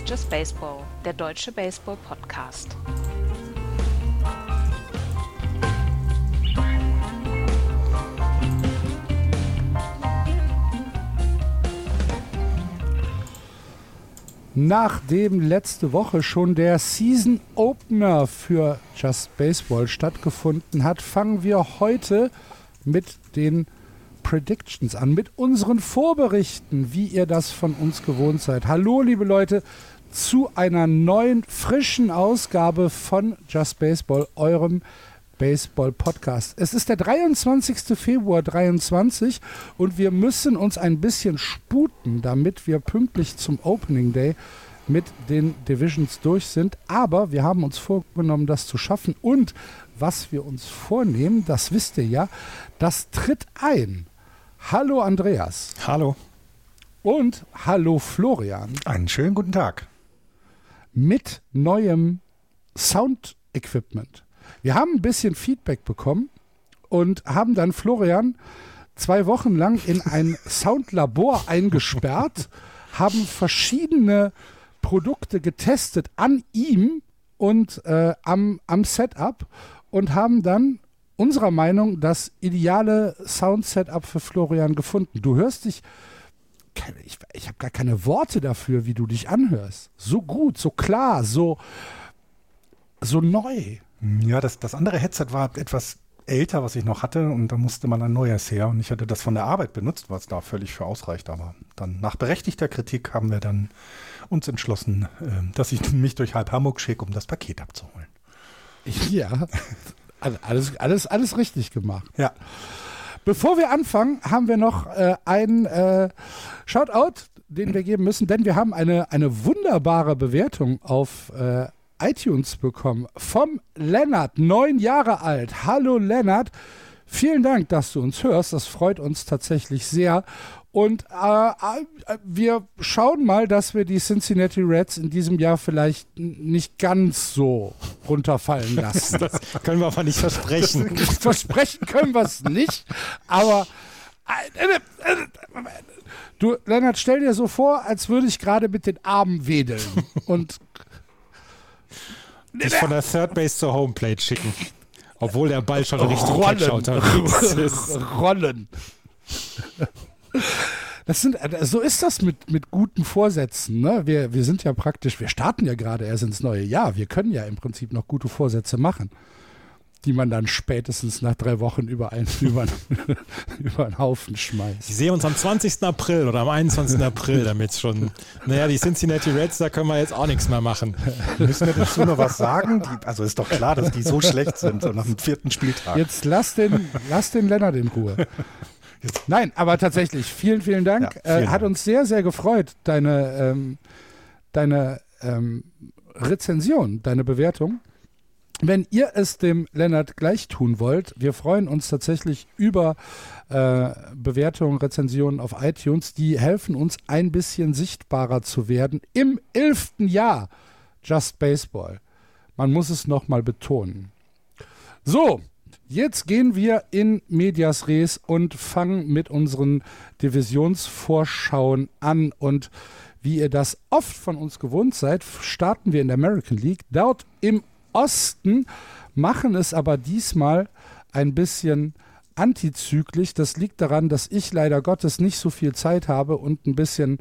Ist Just Baseball, der deutsche Baseball-Podcast. Nachdem letzte Woche schon der Season Opener für Just Baseball stattgefunden hat, fangen wir heute mit den Predictions an, mit unseren Vorberichten, wie ihr das von uns gewohnt seid. Hallo, liebe Leute, zu einer neuen, frischen Ausgabe von Just Baseball, eurem Baseball-Podcast. Es ist der 23. Februar 23 und wir müssen uns ein bisschen sputen, damit wir pünktlich zum Opening Day mit den Divisions durch sind. Aber wir haben uns vorgenommen, das zu schaffen. Und was wir uns vornehmen, das wisst ihr ja, das tritt ein. Hallo Andreas. Hallo. Und hallo Florian. Einen schönen guten Tag. Mit neuem Sound-Equipment. Wir haben ein bisschen Feedback bekommen und haben dann Florian zwei Wochen lang in ein Soundlabor eingesperrt, haben verschiedene Produkte getestet an ihm und äh, am, am Setup und haben dann unserer Meinung das ideale Sound-Setup für Florian gefunden. Du hörst dich, ich, ich habe gar keine Worte dafür, wie du dich anhörst. So gut, so klar, so, so neu. Ja, das, das andere Headset war etwas älter, was ich noch hatte, und da musste man ein neues her. Und ich hatte das von der Arbeit benutzt, was da völlig für ausreicht. Aber dann nach berechtigter Kritik haben wir dann uns entschlossen, äh, dass ich mich durch halb Hamburg schicke, um das Paket abzuholen. Ja, alles, alles, alles richtig gemacht. Ja. Bevor wir anfangen, haben wir noch äh, einen äh, Shoutout, den wir geben müssen, denn wir haben eine, eine wunderbare Bewertung auf äh, iTunes bekommen vom Lennart, neun Jahre alt. Hallo Lennart. Vielen Dank, dass du uns hörst. Das freut uns tatsächlich sehr. Und äh, äh, wir schauen mal, dass wir die Cincinnati Reds in diesem Jahr vielleicht nicht ganz so runterfallen lassen. Das können wir aber nicht versprechen. versprechen können wir es nicht. Aber äh, äh, du, Lennart, stell dir so vor, als würde ich gerade mit den Armen wedeln. Und dich von der Third Base zur Homeplate schicken. Obwohl der Ball schon Richtung Rollen. Ist. Rollen. Das sind, so ist das mit, mit guten Vorsätzen. Ne? Wir, wir sind ja praktisch, wir starten ja gerade erst ins neue Jahr. Wir können ja im Prinzip noch gute Vorsätze machen die man dann spätestens nach drei Wochen über einen, über, über einen Haufen schmeißt. Ich sehe uns am 20. April oder am 21. April damit schon. Naja, die Cincinnati Reds, da können wir jetzt auch nichts mehr machen. Müssen wir dazu noch was sagen? Die, also ist doch klar, dass die so schlecht sind, so nach dem vierten Spieltag. Jetzt lass den, lass den Lennart in Ruhe. Nein, aber tatsächlich, vielen, vielen Dank. Ja, vielen äh, hat Dank. uns sehr, sehr gefreut, deine, ähm, deine ähm, Rezension, deine Bewertung. Wenn ihr es dem Lennart gleich tun wollt, wir freuen uns tatsächlich über äh, Bewertungen, Rezensionen auf iTunes. Die helfen uns ein bisschen sichtbarer zu werden im elften Jahr Just Baseball. Man muss es nochmal betonen. So, jetzt gehen wir in Medias Res und fangen mit unseren Divisionsvorschauen an. Und wie ihr das oft von uns gewohnt seid, starten wir in der American League. Dort im Osten, machen es aber diesmal ein bisschen antizyklisch. Das liegt daran, dass ich leider Gottes nicht so viel Zeit habe und ein bisschen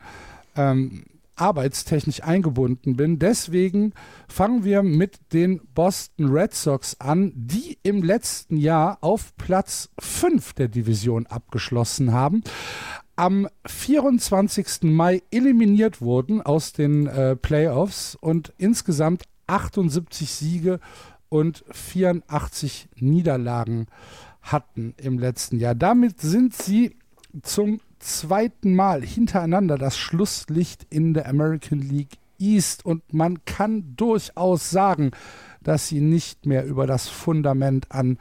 ähm, arbeitstechnisch eingebunden bin. Deswegen fangen wir mit den Boston Red Sox an, die im letzten Jahr auf Platz 5 der Division abgeschlossen haben. Am 24. Mai eliminiert wurden aus den äh, Playoffs und insgesamt 78 Siege und 84 Niederlagen hatten im letzten Jahr. Damit sind sie zum zweiten Mal hintereinander das Schlusslicht in der American League East und man kann durchaus sagen, dass sie nicht mehr über das Fundament an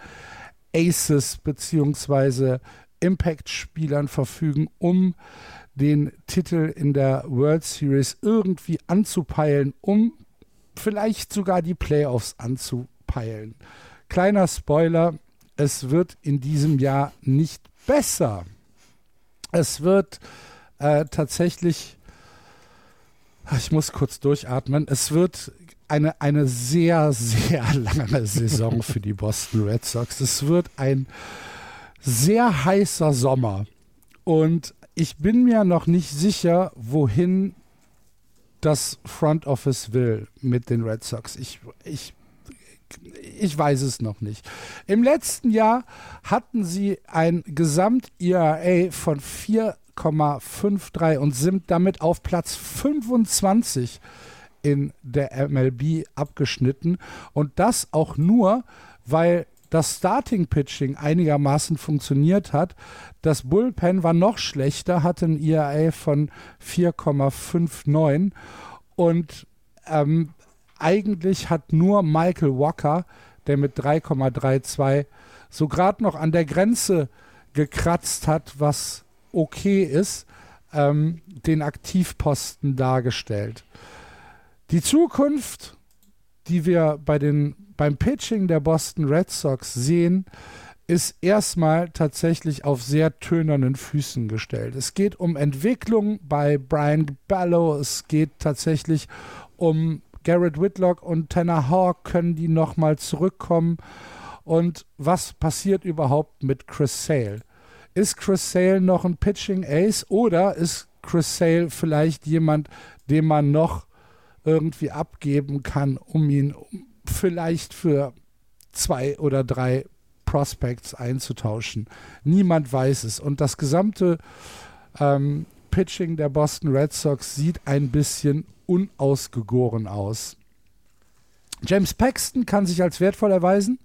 Aces bzw. Impact-Spielern verfügen, um den Titel in der World Series irgendwie anzupeilen, um vielleicht sogar die Playoffs anzupeilen. Kleiner Spoiler, es wird in diesem Jahr nicht besser. Es wird äh, tatsächlich Ich muss kurz durchatmen. Es wird eine, eine sehr, sehr lange Saison für die Boston Red Sox. Es wird ein sehr heißer Sommer. Und ich bin mir noch nicht sicher, wohin das Front Office will mit den Red Sox. Ich, ich, ich weiß es noch nicht. Im letzten Jahr hatten sie ein Gesamt-ERA von 4,53 und sind damit auf Platz 25 in der MLB abgeschnitten. Und das auch nur, weil das Starting Pitching einigermaßen funktioniert hat. Das Bullpen war noch schlechter, hatte ein ERA von 4,59 und ähm, eigentlich hat nur Michael Walker, der mit 3,32 so gerade noch an der Grenze gekratzt hat, was okay ist, ähm, den Aktivposten dargestellt. Die Zukunft, die wir bei den beim Pitching der Boston Red Sox sehen, ist erstmal tatsächlich auf sehr tönernen Füßen gestellt. Es geht um Entwicklung bei Brian Ballo, es geht tatsächlich um Garrett Whitlock und Tanner Hawk, können die nochmal zurückkommen? Und was passiert überhaupt mit Chris Sale? Ist Chris Sale noch ein Pitching Ace oder ist Chris Sale vielleicht jemand, den man noch irgendwie abgeben kann, um ihn vielleicht für zwei oder drei Prospects einzutauschen. Niemand weiß es. Und das gesamte ähm, Pitching der Boston Red Sox sieht ein bisschen unausgegoren aus. James Paxton kann sich als wertvoll erweisen.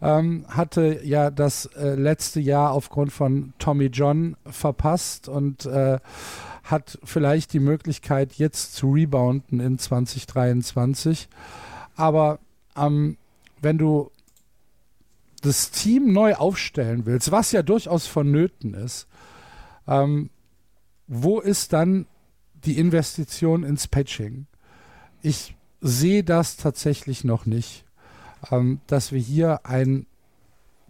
Ähm, hatte ja das äh, letzte Jahr aufgrund von Tommy John verpasst und äh, hat vielleicht die Möglichkeit, jetzt zu rebounden in 2023. Aber ähm, wenn du das Team neu aufstellen willst, was ja durchaus vonnöten ist, ähm, wo ist dann die Investition ins Patching? Ich sehe das tatsächlich noch nicht, ähm, dass wir hier ein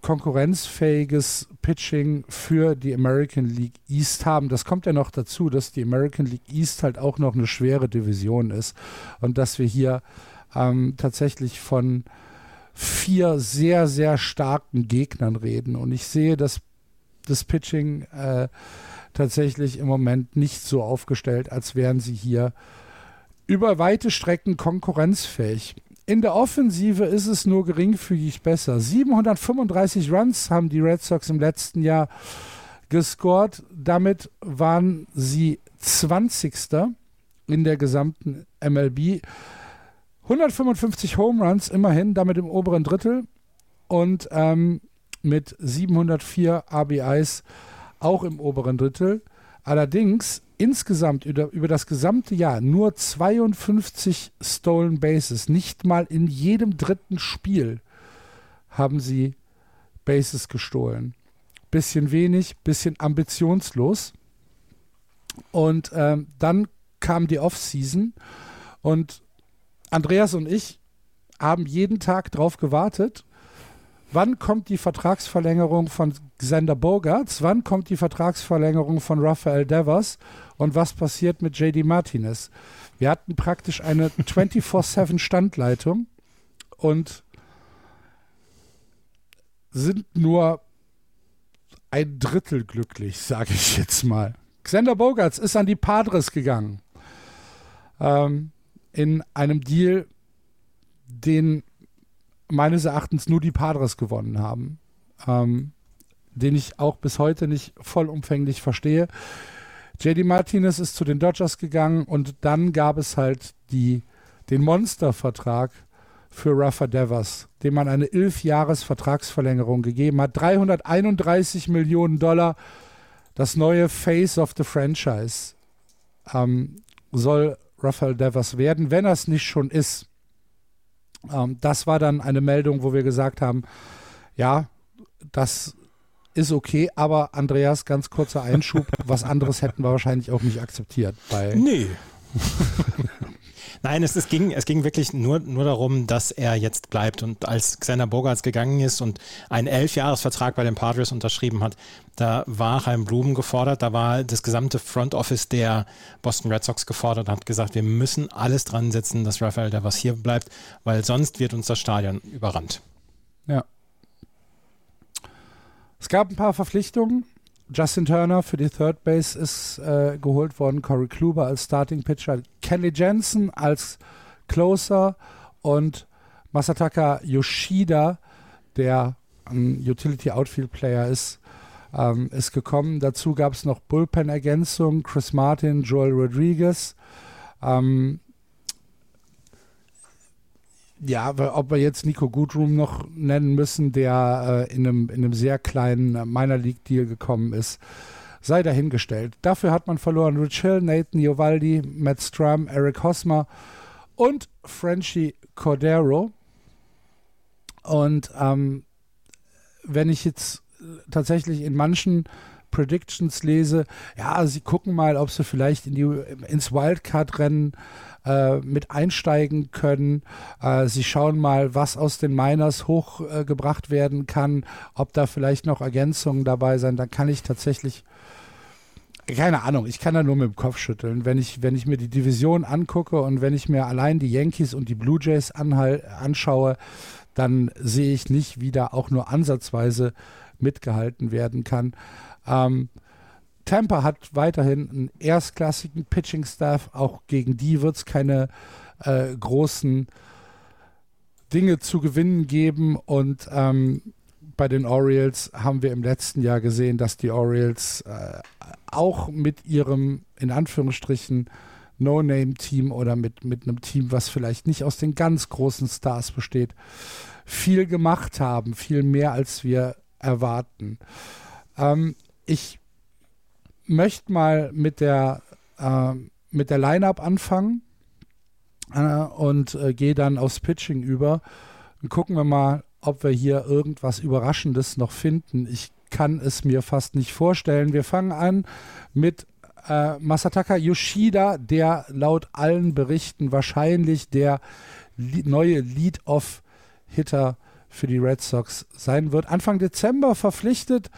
konkurrenzfähiges Pitching für die American League East haben. Das kommt ja noch dazu, dass die American League East halt auch noch eine schwere Division ist und dass wir hier ähm, tatsächlich von vier sehr, sehr starken Gegnern reden. Und ich sehe das, das Pitching äh, tatsächlich im Moment nicht so aufgestellt, als wären sie hier über weite Strecken konkurrenzfähig. In der Offensive ist es nur geringfügig besser. 735 Runs haben die Red Sox im letzten Jahr gescored. Damit waren sie 20. in der gesamten MLB. 155 Home Runs immerhin, damit im oberen Drittel und ähm, mit 704 RBIs auch im oberen Drittel. Allerdings insgesamt über, über das gesamte Jahr nur 52 Stolen Bases. Nicht mal in jedem dritten Spiel haben sie Bases gestohlen. Bisschen wenig, bisschen ambitionslos. Und ähm, dann kam die Offseason und Andreas und ich haben jeden Tag darauf gewartet, wann kommt die Vertragsverlängerung von Xander Bogarts, wann kommt die Vertragsverlängerung von Rafael Devers und was passiert mit JD Martinez. Wir hatten praktisch eine 24-7 Standleitung und sind nur ein Drittel glücklich, sage ich jetzt mal. Xander Bogarts ist an die Padres gegangen. Ähm, in einem Deal, den meines Erachtens nur die Padres gewonnen haben, ähm, den ich auch bis heute nicht vollumfänglich verstehe. JD Martinez ist zu den Dodgers gegangen und dann gab es halt die, den Monstervertrag für Rafa Devers, dem man eine 11-Jahres-Vertragsverlängerung gegeben hat. 331 Millionen Dollar. Das neue Face of the Franchise ähm, soll Rafael Devers werden, wenn er es nicht schon ist. Ähm, das war dann eine Meldung, wo wir gesagt haben, ja, das ist okay, aber Andreas, ganz kurzer Einschub, was anderes hätten wir wahrscheinlich auch nicht akzeptiert. Bei nee. Nein, es, es, ging, es ging wirklich nur, nur darum, dass er jetzt bleibt. Und als Xander Bogarts gegangen ist und einen Elfjahresvertrag bei den Padres unterschrieben hat, da war Heim Blumen gefordert, da war das gesamte Front Office der Boston Red Sox gefordert und hat gesagt, wir müssen alles dran setzen, dass Rafael Devers hier bleibt, weil sonst wird uns das Stadion überrannt. Ja. Es gab ein paar Verpflichtungen. Justin Turner für die Third Base ist äh, geholt worden, Corey Kluber als Starting Pitcher, Kelly Jensen als Closer und Masataka Yoshida, der ein Utility Outfield Player ist, ähm, ist gekommen. Dazu gab es noch Bullpen-Ergänzung, Chris Martin, Joel Rodriguez. Ähm, ja, ob wir jetzt Nico Goodroom noch nennen müssen, der äh, in, einem, in einem sehr kleinen Minor League Deal gekommen ist, sei dahingestellt. Dafür hat man verloren Rich Hill, Nathan Iovaldi, Matt Strum, Eric Hosmer und Frenchy Cordero. Und ähm, wenn ich jetzt tatsächlich in manchen Predictions lese, ja, sie gucken mal, ob sie vielleicht in die, ins Wildcard-Rennen äh, mit einsteigen können. Äh, sie schauen mal, was aus den Miners hochgebracht werden kann, ob da vielleicht noch Ergänzungen dabei sind. Dann kann ich tatsächlich keine Ahnung, ich kann da nur mit dem Kopf schütteln. Wenn ich, wenn ich mir die Division angucke und wenn ich mir allein die Yankees und die Blue Jays anschaue, dann sehe ich nicht, wie da auch nur ansatzweise mitgehalten werden kann. Ähm, Tampa hat weiterhin einen erstklassigen Pitching-Staff. Auch gegen die wird es keine äh, großen Dinge zu gewinnen geben. Und ähm, bei den Orioles haben wir im letzten Jahr gesehen, dass die Orioles äh, auch mit ihrem, in Anführungsstrichen, No-Name-Team oder mit, mit einem Team, was vielleicht nicht aus den ganz großen Stars besteht, viel gemacht haben, viel mehr als wir erwarten. Ähm, ich möchte mal mit der, äh, der Line-Up anfangen äh, und äh, gehe dann aufs Pitching über. Und gucken wir mal, ob wir hier irgendwas Überraschendes noch finden. Ich kann es mir fast nicht vorstellen. Wir fangen an mit äh, Masataka Yoshida, der laut allen Berichten wahrscheinlich der neue Lead-Off-Hitter für die Red Sox sein wird. Anfang Dezember verpflichtet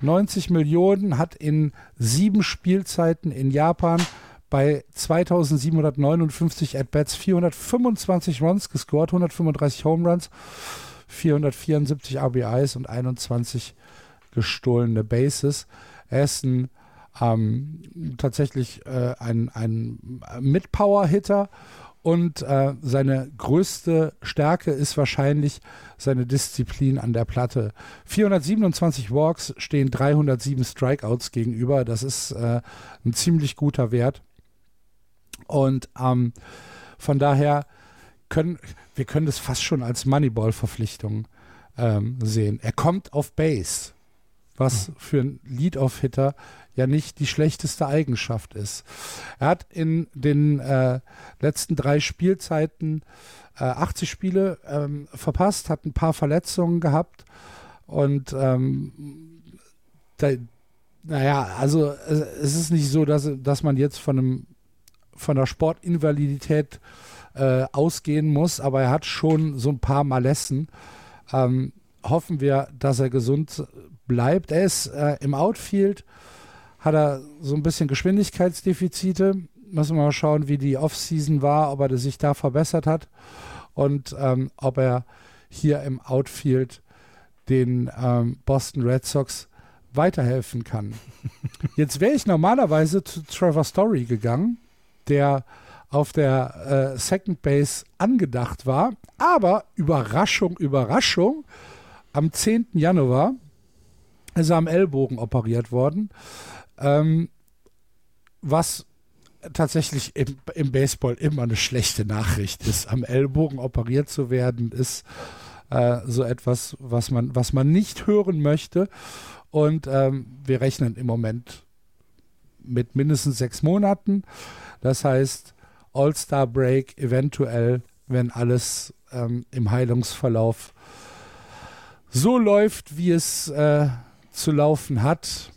90 Millionen, hat in sieben Spielzeiten in Japan bei 2759 At-Bats 425 Runs gescored, 135 Home Runs, 474 RBIs und 21 gestohlene Bases. Er ist ein ähm, tatsächlich äh, ein, ein Mid-Power-Hitter und äh, seine größte Stärke ist wahrscheinlich seine Disziplin an der Platte. 427 Walks stehen 307 Strikeouts gegenüber. Das ist äh, ein ziemlich guter Wert. Und ähm, von daher können wir können das fast schon als Moneyball-Verpflichtung ähm, sehen. Er kommt auf Base, was für ein Lead-Off-Hitter ja nicht die schlechteste Eigenschaft ist. Er hat in den äh, letzten drei Spielzeiten äh, 80 Spiele ähm, verpasst, hat ein paar Verletzungen gehabt und ähm, da, naja, also es ist nicht so, dass, dass man jetzt von einem von der Sportinvalidität äh, ausgehen muss, aber er hat schon so ein paar Malessen. Ähm, hoffen wir, dass er gesund bleibt. Er ist äh, im Outfield hat er so ein bisschen Geschwindigkeitsdefizite. Müssen wir mal schauen, wie die Offseason war, ob er sich da verbessert hat und ähm, ob er hier im Outfield den ähm, Boston Red Sox weiterhelfen kann. Jetzt wäre ich normalerweise zu Trevor Story gegangen, der auf der äh, Second Base angedacht war, aber Überraschung, Überraschung, am 10. Januar ist er am Ellbogen operiert worden ähm, was tatsächlich im, im, Baseball immer eine schlechte Nachricht ist. Am Ellbogen operiert zu werden, ist äh, so etwas, was man, was man nicht hören möchte. Und ähm, wir rechnen im Moment mit mindestens sechs Monaten. Das heißt, All-Star Break eventuell, wenn alles ähm, im Heilungsverlauf so läuft, wie es äh, zu laufen hat,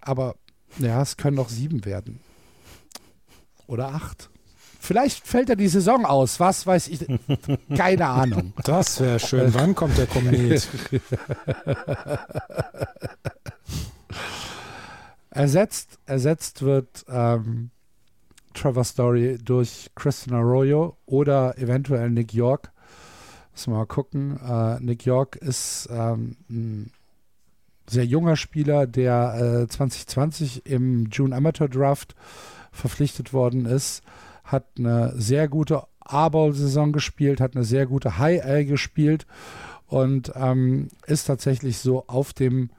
aber ja, es können noch sieben werden. Oder acht. Vielleicht fällt er die Saison aus, was weiß ich. Keine Ahnung. Das wäre schön. Wann kommt der Komet? ersetzt, ersetzt wird ähm, Trevor Story durch Christian Arroyo oder eventuell Nick York. Müssen wir mal gucken. Äh, Nick York ist ähm, ein sehr junger Spieler, der äh, 2020 im June Amateur Draft verpflichtet worden ist, hat eine sehr gute A-Ball-Saison gespielt, hat eine sehr gute High-A gespielt und ähm, ist tatsächlich so auf dem,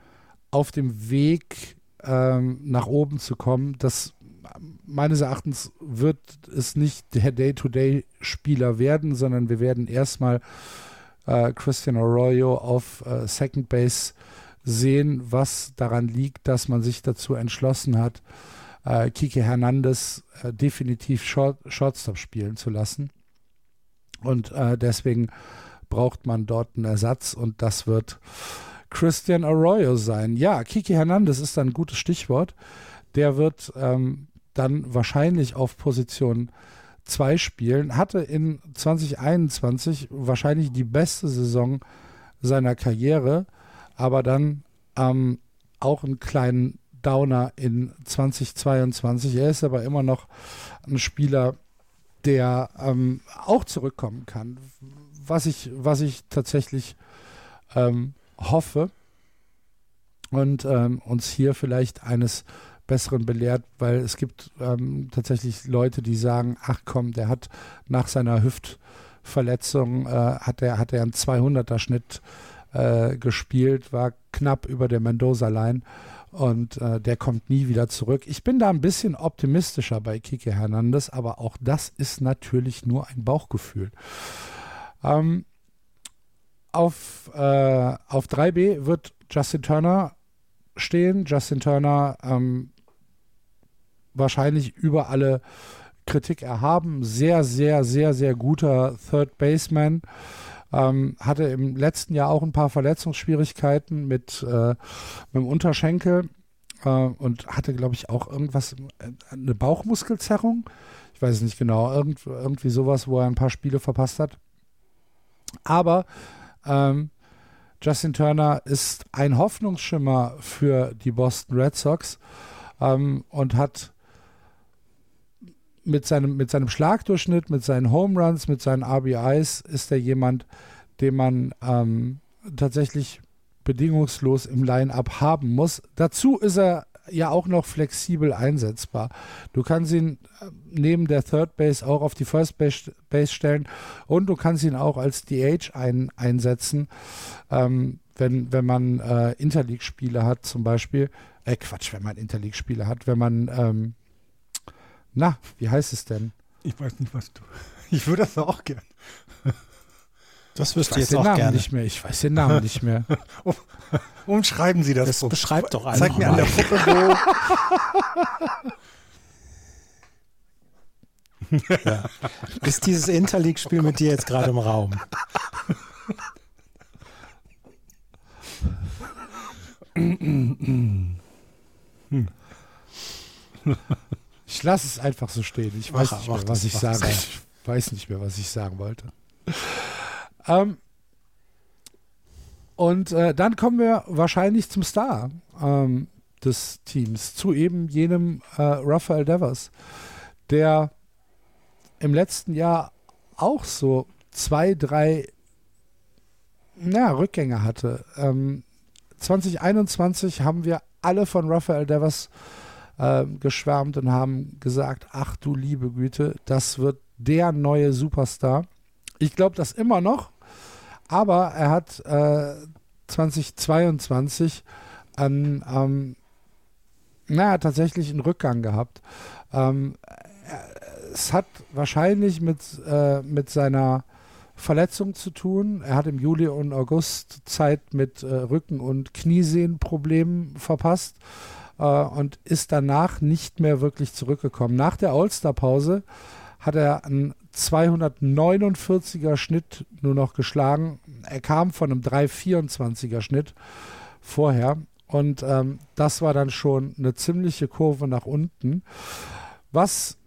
auf dem Weg ähm, nach oben zu kommen. Das meines Erachtens wird es nicht der Day-to-Day-Spieler werden, sondern wir werden erstmal äh, Christian Arroyo auf äh, Second Base sehen, was daran liegt, dass man sich dazu entschlossen hat, äh, Kike Hernandez äh, definitiv Short, Shortstop spielen zu lassen. Und äh, deswegen braucht man dort einen Ersatz und das wird Christian Arroyo sein. Ja, Kiki Hernandez ist ein gutes Stichwort. Der wird ähm, dann wahrscheinlich auf Position 2 spielen. Hatte in 2021 wahrscheinlich die beste Saison seiner Karriere, aber dann ähm, auch einen kleinen Downer in 2022. Er ist aber immer noch ein Spieler, der ähm, auch zurückkommen kann. Was ich, was ich tatsächlich ähm, hoffe und ähm, uns hier vielleicht eines Besseren belehrt, weil es gibt ähm, tatsächlich Leute, die sagen, ach komm, der hat nach seiner Hüftverletzung, äh, hat er hat er einen 200er Schnitt äh, gespielt, war knapp über der Mendoza-Line und äh, der kommt nie wieder zurück. Ich bin da ein bisschen optimistischer bei Kike Hernandez, aber auch das ist natürlich nur ein Bauchgefühl. Ähm, auf, äh, auf 3B wird Justin Turner stehen. Justin Turner ähm, wahrscheinlich über alle Kritik erhaben. Sehr, sehr, sehr, sehr guter Third Baseman. Ähm, hatte im letzten Jahr auch ein paar Verletzungsschwierigkeiten mit, äh, mit dem Unterschenkel äh, und hatte, glaube ich, auch irgendwas, äh, eine Bauchmuskelzerrung. Ich weiß es nicht genau, irgend, irgendwie sowas, wo er ein paar Spiele verpasst hat. Aber ähm, Justin Turner ist ein Hoffnungsschimmer für die Boston Red Sox ähm, und hat mit seinem, mit seinem Schlagdurchschnitt, mit seinen Home Runs, mit seinen RBIs ist er jemand, den man ähm, tatsächlich bedingungslos im Line-up haben muss. Dazu ist er ja auch noch flexibel einsetzbar. Du kannst ihn äh, neben der Third Base auch auf die First Base, stellen und du kannst ihn auch als DH ein, einsetzen, ähm, wenn, wenn man äh, Interleague-Spiele hat zum Beispiel. Äh, Quatsch, wenn man Interleague-Spiele hat, wenn man ähm, na, wie heißt es denn? Ich weiß nicht, was du. Ich würde das auch gern. Das wüsste ich jetzt den auch Namen gerne. nicht mehr. Ich weiß den Namen nicht mehr. Umschreiben Sie das. Das so. beschreibt doch einfach Zeig mir an mal. der Puppe, wo. Ist dieses Interleague-Spiel mit dir jetzt gerade im Raum? Ich lasse es einfach so stehen. Ich weiß Mach- nicht mehr, was ich sagen. Ich weiß nicht mehr, was ich sagen wollte. Ähm, und äh, dann kommen wir wahrscheinlich zum Star ähm, des Teams, zu eben jenem äh, Rafael Devers, der im letzten Jahr auch so zwei, drei na, Rückgänge hatte. Ähm, 2021 haben wir alle von Rafael Devers äh, geschwärmt und haben gesagt, ach du liebe Güte, das wird der neue Superstar. Ich glaube das immer noch, aber er hat äh, 2022 an, ähm, naja, tatsächlich einen Rückgang gehabt. Ähm, es hat wahrscheinlich mit, äh, mit seiner Verletzung zu tun. Er hat im Juli und August Zeit mit äh, Rücken- und Kniesehnenproblemen verpasst äh, und ist danach nicht mehr wirklich zurückgekommen. Nach der All-Star-Pause hat er einen 249er Schnitt nur noch geschlagen. Er kam von einem 324er Schnitt vorher und ähm, das war dann schon eine ziemliche Kurve nach unten. Was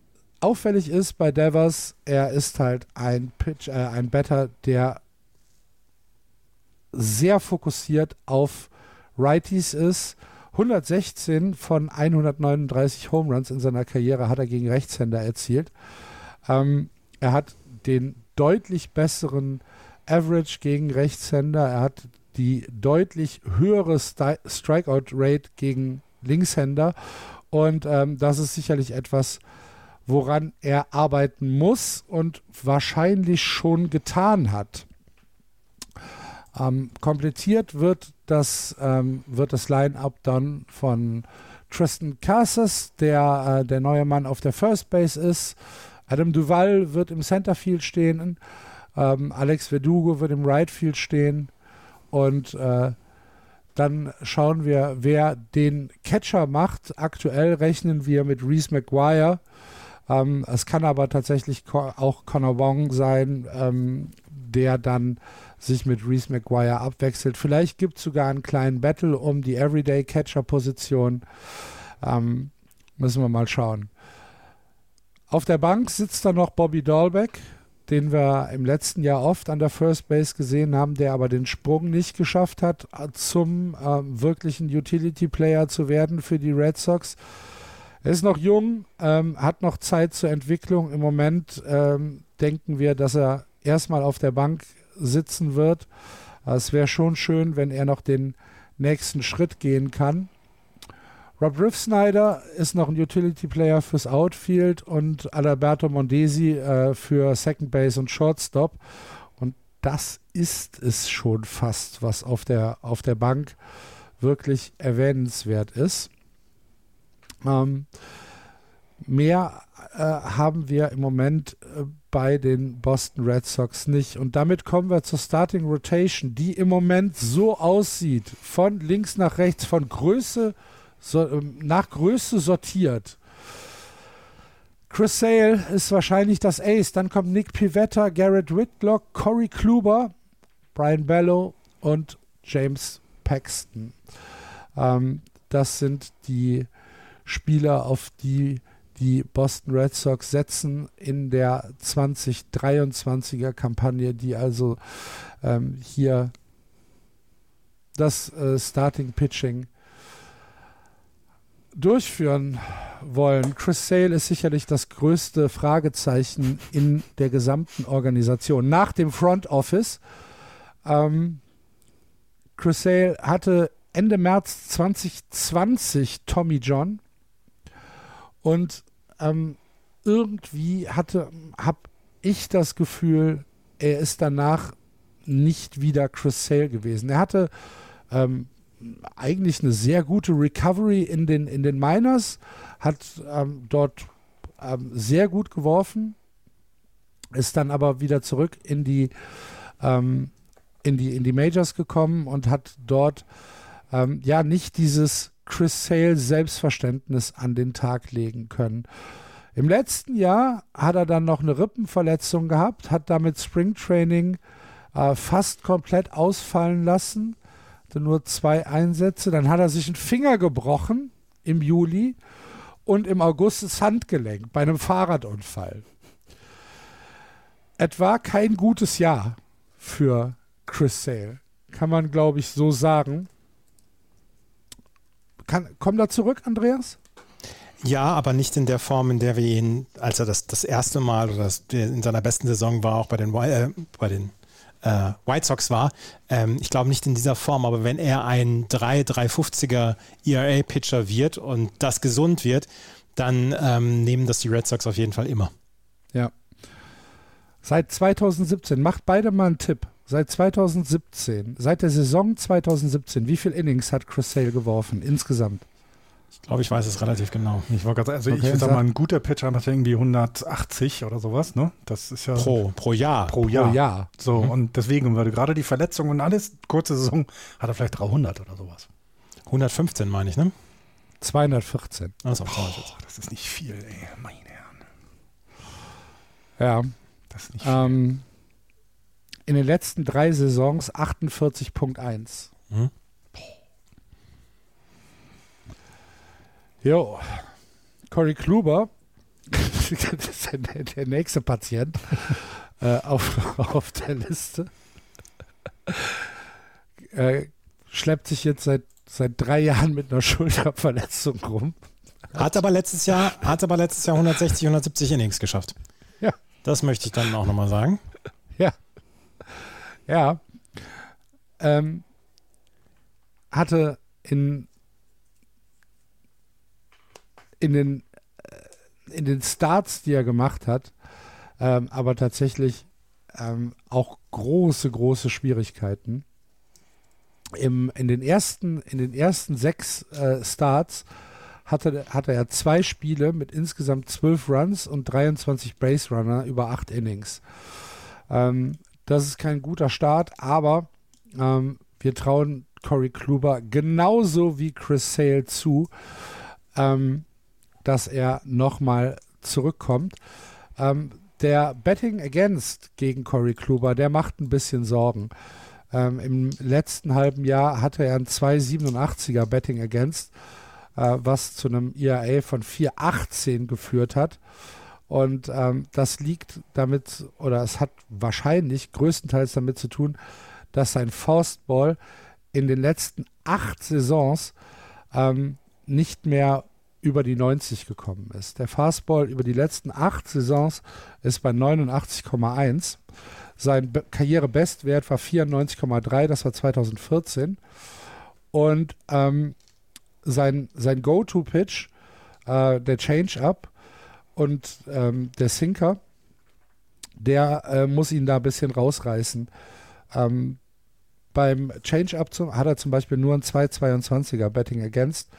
auffällig ist bei Devers, er ist halt ein Pitch, äh, ein Batter, der sehr fokussiert auf Righties ist. 116 von 139 Home Runs in seiner Karriere hat er gegen Rechtshänder erzielt. Ähm, er hat den deutlich besseren Average gegen Rechtshänder. Er hat die deutlich höhere Strikeout-Rate gegen Linkshänder. Und ähm, das ist sicherlich etwas, woran er arbeiten muss und wahrscheinlich schon getan hat. Ähm, komplettiert wird das, ähm, das Line-Up dann von Tristan Casas, der äh, der neue Mann auf der First Base ist. Adam Duval wird im Centerfield stehen. Ähm, Alex Verdugo wird im Right Field stehen. Und äh, dann schauen wir, wer den Catcher macht. Aktuell rechnen wir mit Reese McGuire. Ähm, es kann aber tatsächlich auch Connor Wong sein, ähm, der dann sich mit Reese McGuire abwechselt. Vielleicht gibt es sogar einen kleinen Battle um die Everyday Catcher-Position. Ähm, müssen wir mal schauen. Auf der Bank sitzt dann noch Bobby Dahlbeck, den wir im letzten Jahr oft an der First Base gesehen haben, der aber den Sprung nicht geschafft hat, zum äh, wirklichen Utility Player zu werden für die Red Sox. Er ist noch jung, ähm, hat noch Zeit zur Entwicklung. Im Moment ähm, denken wir, dass er erstmal auf der Bank sitzen wird. Es wäre schon schön, wenn er noch den nächsten Schritt gehen kann. Rob Riffsnyder ist noch ein Utility Player fürs Outfield und Alberto Mondesi äh, für Second Base und Shortstop. Und das ist es schon fast, was auf der, auf der Bank wirklich erwähnenswert ist. Ähm, mehr äh, haben wir im Moment äh, bei den Boston Red Sox nicht. Und damit kommen wir zur Starting Rotation, die im Moment so aussieht, von links nach rechts, von Größe so, ähm, nach Größe sortiert. Chris Sale ist wahrscheinlich das Ace. Dann kommt Nick Pivetta, Garrett Whitlock, Corey Kluber, Brian Bellow und James Paxton. Ähm, das sind die Spieler, auf die die Boston Red Sox setzen in der 2023er Kampagne, die also ähm, hier das äh, Starting Pitching durchführen wollen. Chris Sale ist sicherlich das größte Fragezeichen in der gesamten Organisation. Nach dem Front Office. Ähm, Chris Sale hatte Ende März 2020 Tommy John und ähm, irgendwie hatte, habe ich das Gefühl, er ist danach nicht wieder Chris Sale gewesen. Er hatte ähm, eigentlich eine sehr gute Recovery in den, in den Miners, hat ähm, dort ähm, sehr gut geworfen, ist dann aber wieder zurück in die, ähm, in die, in die Majors gekommen und hat dort ähm, ja nicht dieses Chris Sale Selbstverständnis an den Tag legen können. Im letzten Jahr hat er dann noch eine Rippenverletzung gehabt, hat damit Springtraining äh, fast komplett ausfallen lassen, hatte nur zwei Einsätze. Dann hat er sich einen Finger gebrochen im Juli und im August das Handgelenk bei einem Fahrradunfall. Etwa kein gutes Jahr für Chris Sale, kann man glaube ich so sagen. Kann, komm da zurück, Andreas? Ja, aber nicht in der Form, in der wir ihn, als er das, das erste Mal oder das, in seiner besten Saison war, auch bei den, äh, bei den äh, White Sox war. Ähm, ich glaube nicht in dieser Form, aber wenn er ein 3, 350er ERA-Pitcher wird und das gesund wird, dann ähm, nehmen das die Red Sox auf jeden Fall immer. Ja. Seit 2017, macht beide mal einen Tipp. Seit 2017, seit der Saison 2017, wie viele Innings hat Chris Sale geworfen insgesamt? Ich glaube, ich weiß es relativ genau. Ich wollte gerade also okay, ich würde sagen, mal, ein guter Pitcher hat irgendwie 180 oder sowas, ne? Das ist ja. Pro, pro Jahr. Pro Jahr. Pro Jahr. So, mhm. und deswegen würde gerade die Verletzung und alles, kurze Saison, hat er vielleicht 300 oder sowas. 115 meine ich, ne? 214. Also, das ist nicht viel, ey, meine Herren. Ja. Das ist nicht viel. Ähm, in den letzten drei Saisons 48.1. Mhm. Jo. Corey Kluber der, der, nächste Patient äh, auf, auf der Liste. Äh, schleppt sich jetzt seit, seit drei Jahren mit einer Schulterverletzung rum. Hat aber letztes Jahr, hat aber letztes Jahr 160, 170 Innings geschafft. Ja. Das möchte ich dann auch nochmal sagen. Ja. Ähm, hatte in, in den äh, in den Starts, die er gemacht hat, ähm, aber tatsächlich ähm, auch große, große Schwierigkeiten. Im, in, den ersten, in den ersten sechs äh, Starts hatte, hatte er zwei Spiele mit insgesamt zwölf Runs und 23 Base Runner über acht Innings. Ähm, das ist kein guter Start, aber ähm, wir trauen Corey Kluber genauso wie Chris Sale zu, ähm, dass er nochmal zurückkommt. Ähm, der Betting Against gegen Corey Kluber, der macht ein bisschen Sorgen. Ähm, Im letzten halben Jahr hatte er ein 2,87er Betting Against, äh, was zu einem ERA von 4,18 geführt hat. Und ähm, das liegt damit, oder es hat wahrscheinlich größtenteils damit zu tun, dass sein Faustball in den letzten acht Saisons ähm, nicht mehr über die 90 gekommen ist. Der Fastball über die letzten acht Saisons ist bei 89,1. Sein Be Karrierebestwert war 94,3, das war 2014. Und ähm, sein, sein Go-To-Pitch, äh, der Change-Up und ähm, der Sinker, der äh, muss ihn da ein bisschen rausreißen. Ähm, beim Change-Up hat er zum Beispiel nur ein 2,22er Betting Against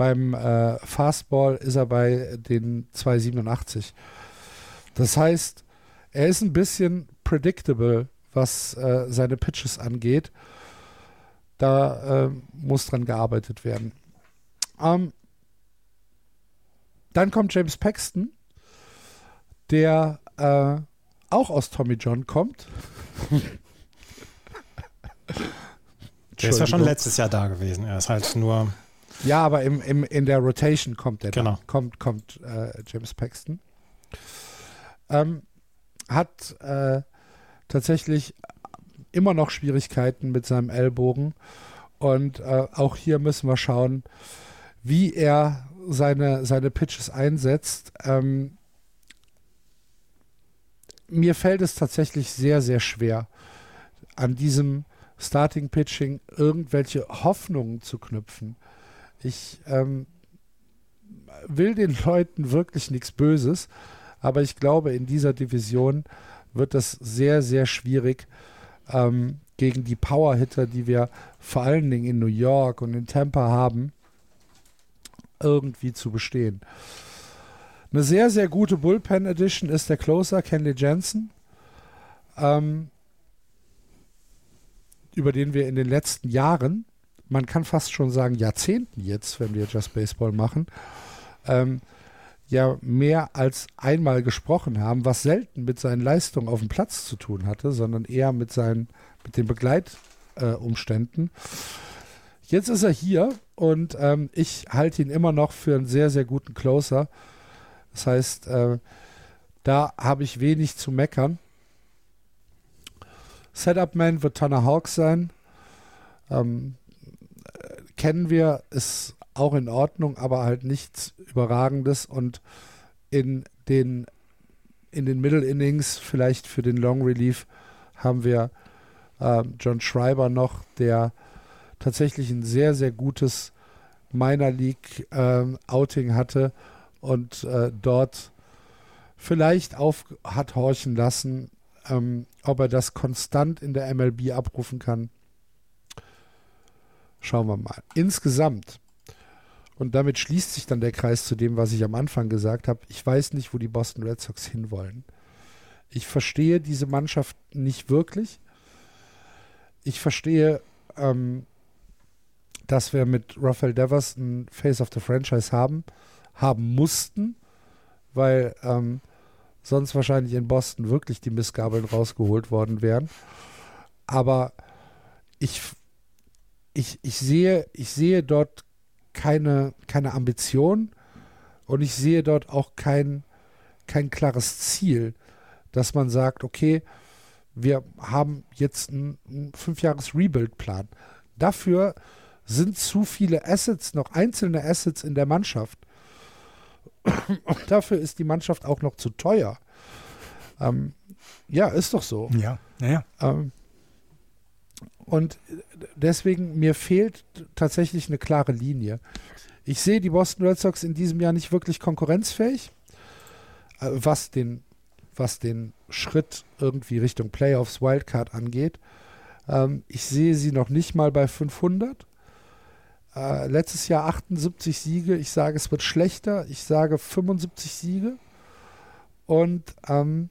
beim äh, Fastball ist er bei den 2,87. Das heißt, er ist ein bisschen predictable, was äh, seine Pitches angeht. Da äh, muss dran gearbeitet werden. Ähm, dann kommt James Paxton, der äh, auch aus Tommy John kommt. Der ist ja schon letztes Jahr da gewesen. Er ist halt nur ja, aber im, im, in der Rotation kommt der genau. Da, kommt, kommt äh, James Paxton. Ähm, hat äh, tatsächlich immer noch Schwierigkeiten mit seinem Ellbogen. Und äh, auch hier müssen wir schauen, wie er seine, seine Pitches einsetzt. Ähm, mir fällt es tatsächlich sehr, sehr schwer, an diesem Starting Pitching irgendwelche Hoffnungen zu knüpfen. Ich ähm, will den Leuten wirklich nichts Böses, aber ich glaube, in dieser Division wird es sehr, sehr schwierig ähm, gegen die Power-Hitter, die wir vor allen Dingen in New York und in Tampa haben, irgendwie zu bestehen. Eine sehr, sehr gute Bullpen Edition ist der Closer Kenley Jensen, ähm, über den wir in den letzten Jahren man kann fast schon sagen Jahrzehnten jetzt, wenn wir Just Baseball machen, ähm, ja mehr als einmal gesprochen haben, was selten mit seinen Leistungen auf dem Platz zu tun hatte, sondern eher mit seinen, mit den Begleitumständen. Äh, jetzt ist er hier und ähm, ich halte ihn immer noch für einen sehr, sehr guten Closer. Das heißt, äh, da habe ich wenig zu meckern. Setup Man wird Tanner Hawk sein. Ähm, kennen wir, ist auch in Ordnung, aber halt nichts Überragendes und in den in den Middle Innings, vielleicht für den Long Relief, haben wir äh, John Schreiber noch, der tatsächlich ein sehr, sehr gutes Minor League äh, Outing hatte und äh, dort vielleicht auf hat horchen lassen, ähm, ob er das konstant in der MLB abrufen kann. Schauen wir mal. Insgesamt, und damit schließt sich dann der Kreis zu dem, was ich am Anfang gesagt habe, ich weiß nicht, wo die Boston Red Sox hinwollen. Ich verstehe diese Mannschaft nicht wirklich. Ich verstehe, ähm, dass wir mit Rafael Devers ein Face of the Franchise haben, haben mussten, weil ähm, sonst wahrscheinlich in Boston wirklich die Missgabeln rausgeholt worden wären. Aber ich ich, ich, sehe, ich sehe dort keine, keine Ambition und ich sehe dort auch kein, kein klares Ziel, dass man sagt, okay, wir haben jetzt einen, einen Fünfjahres-Rebuild-Plan. Dafür sind zu viele Assets, noch einzelne Assets in der Mannschaft. Und dafür ist die Mannschaft auch noch zu teuer. Ähm, ja, ist doch so. Ja, naja. Ähm, und deswegen, mir fehlt tatsächlich eine klare Linie. Ich sehe die Boston Red Sox in diesem Jahr nicht wirklich konkurrenzfähig, äh, was den, was den Schritt irgendwie Richtung Playoffs, Wildcard angeht. Ähm, ich sehe sie noch nicht mal bei 500. Äh, letztes Jahr 78 Siege. Ich sage, es wird schlechter. Ich sage 75 Siege. Und ähm,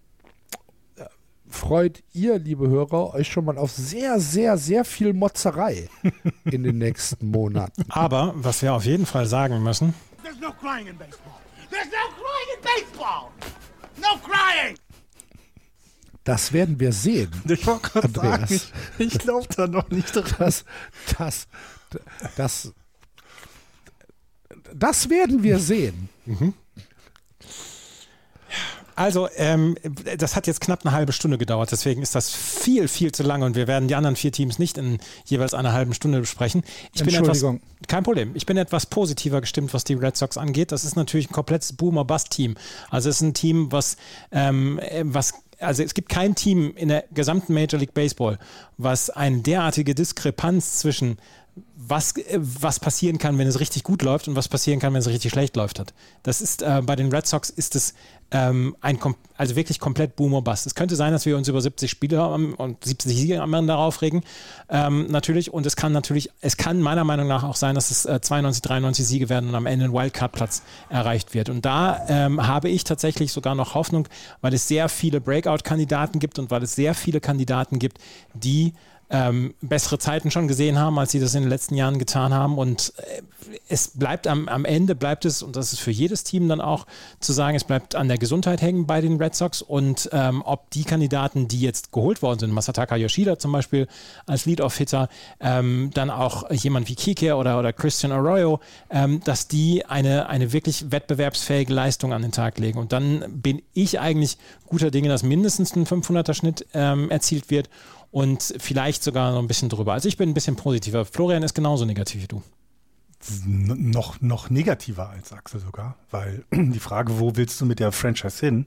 freut ihr, liebe Hörer, euch schon mal auf sehr, sehr, sehr viel Motzerei in den nächsten Monaten. Aber was wir auf jeden Fall sagen müssen. There's no crying in baseball. There's no crying in baseball. No crying. Das werden wir sehen. Ich wollte gerade sagen, ich, ich glaube da noch nicht dran. Das, das, das, das werden wir sehen. Mhm. Also, ähm, das hat jetzt knapp eine halbe Stunde gedauert, deswegen ist das viel, viel zu lange und wir werden die anderen vier Teams nicht in jeweils einer halben Stunde besprechen. Ich bin etwas, kein Problem. Ich bin etwas positiver gestimmt, was die Red Sox angeht. Das ist natürlich ein komplettes Boomer-Bust-Team. Also, es ist ein Team, was, ähm, was also es gibt kein Team in der gesamten Major League Baseball, was eine derartige Diskrepanz zwischen was, äh, was passieren kann, wenn es richtig gut läuft und was passieren kann, wenn es richtig schlecht läuft hat. Das ist äh, bei den Red Sox ist es ähm, ein also wirklich komplett Boomer Bust. Es könnte sein, dass wir uns über 70 Spiele und 70 Siege am Ende darauf regen, ähm, natürlich. Und es kann natürlich, es kann meiner Meinung nach auch sein, dass es äh, 92, 93 Siege werden und am Ende ein Wildcard-Platz erreicht wird. Und da ähm, habe ich tatsächlich sogar noch Hoffnung, weil es sehr viele Breakout-Kandidaten gibt und weil es sehr viele Kandidaten gibt, die ähm, bessere Zeiten schon gesehen haben, als sie das in den letzten Jahren getan haben. Und äh, es bleibt am, am Ende, bleibt es, und das ist für jedes Team dann auch zu sagen, es bleibt an der Gesundheit hängen bei den Red Sox und ähm, ob die Kandidaten, die jetzt geholt worden sind, Masataka Yoshida zum Beispiel als Lead-Off-Hitter, ähm, dann auch jemand wie Kike oder, oder Christian Arroyo, ähm, dass die eine, eine wirklich wettbewerbsfähige Leistung an den Tag legen. Und dann bin ich eigentlich guter Dinge, dass mindestens ein 500er Schnitt ähm, erzielt wird und vielleicht sogar noch ein bisschen drüber. Also ich bin ein bisschen positiver. Florian ist genauso negativ wie du. Noch, noch negativer als Axel sogar, weil die Frage, wo willst du mit der Franchise hin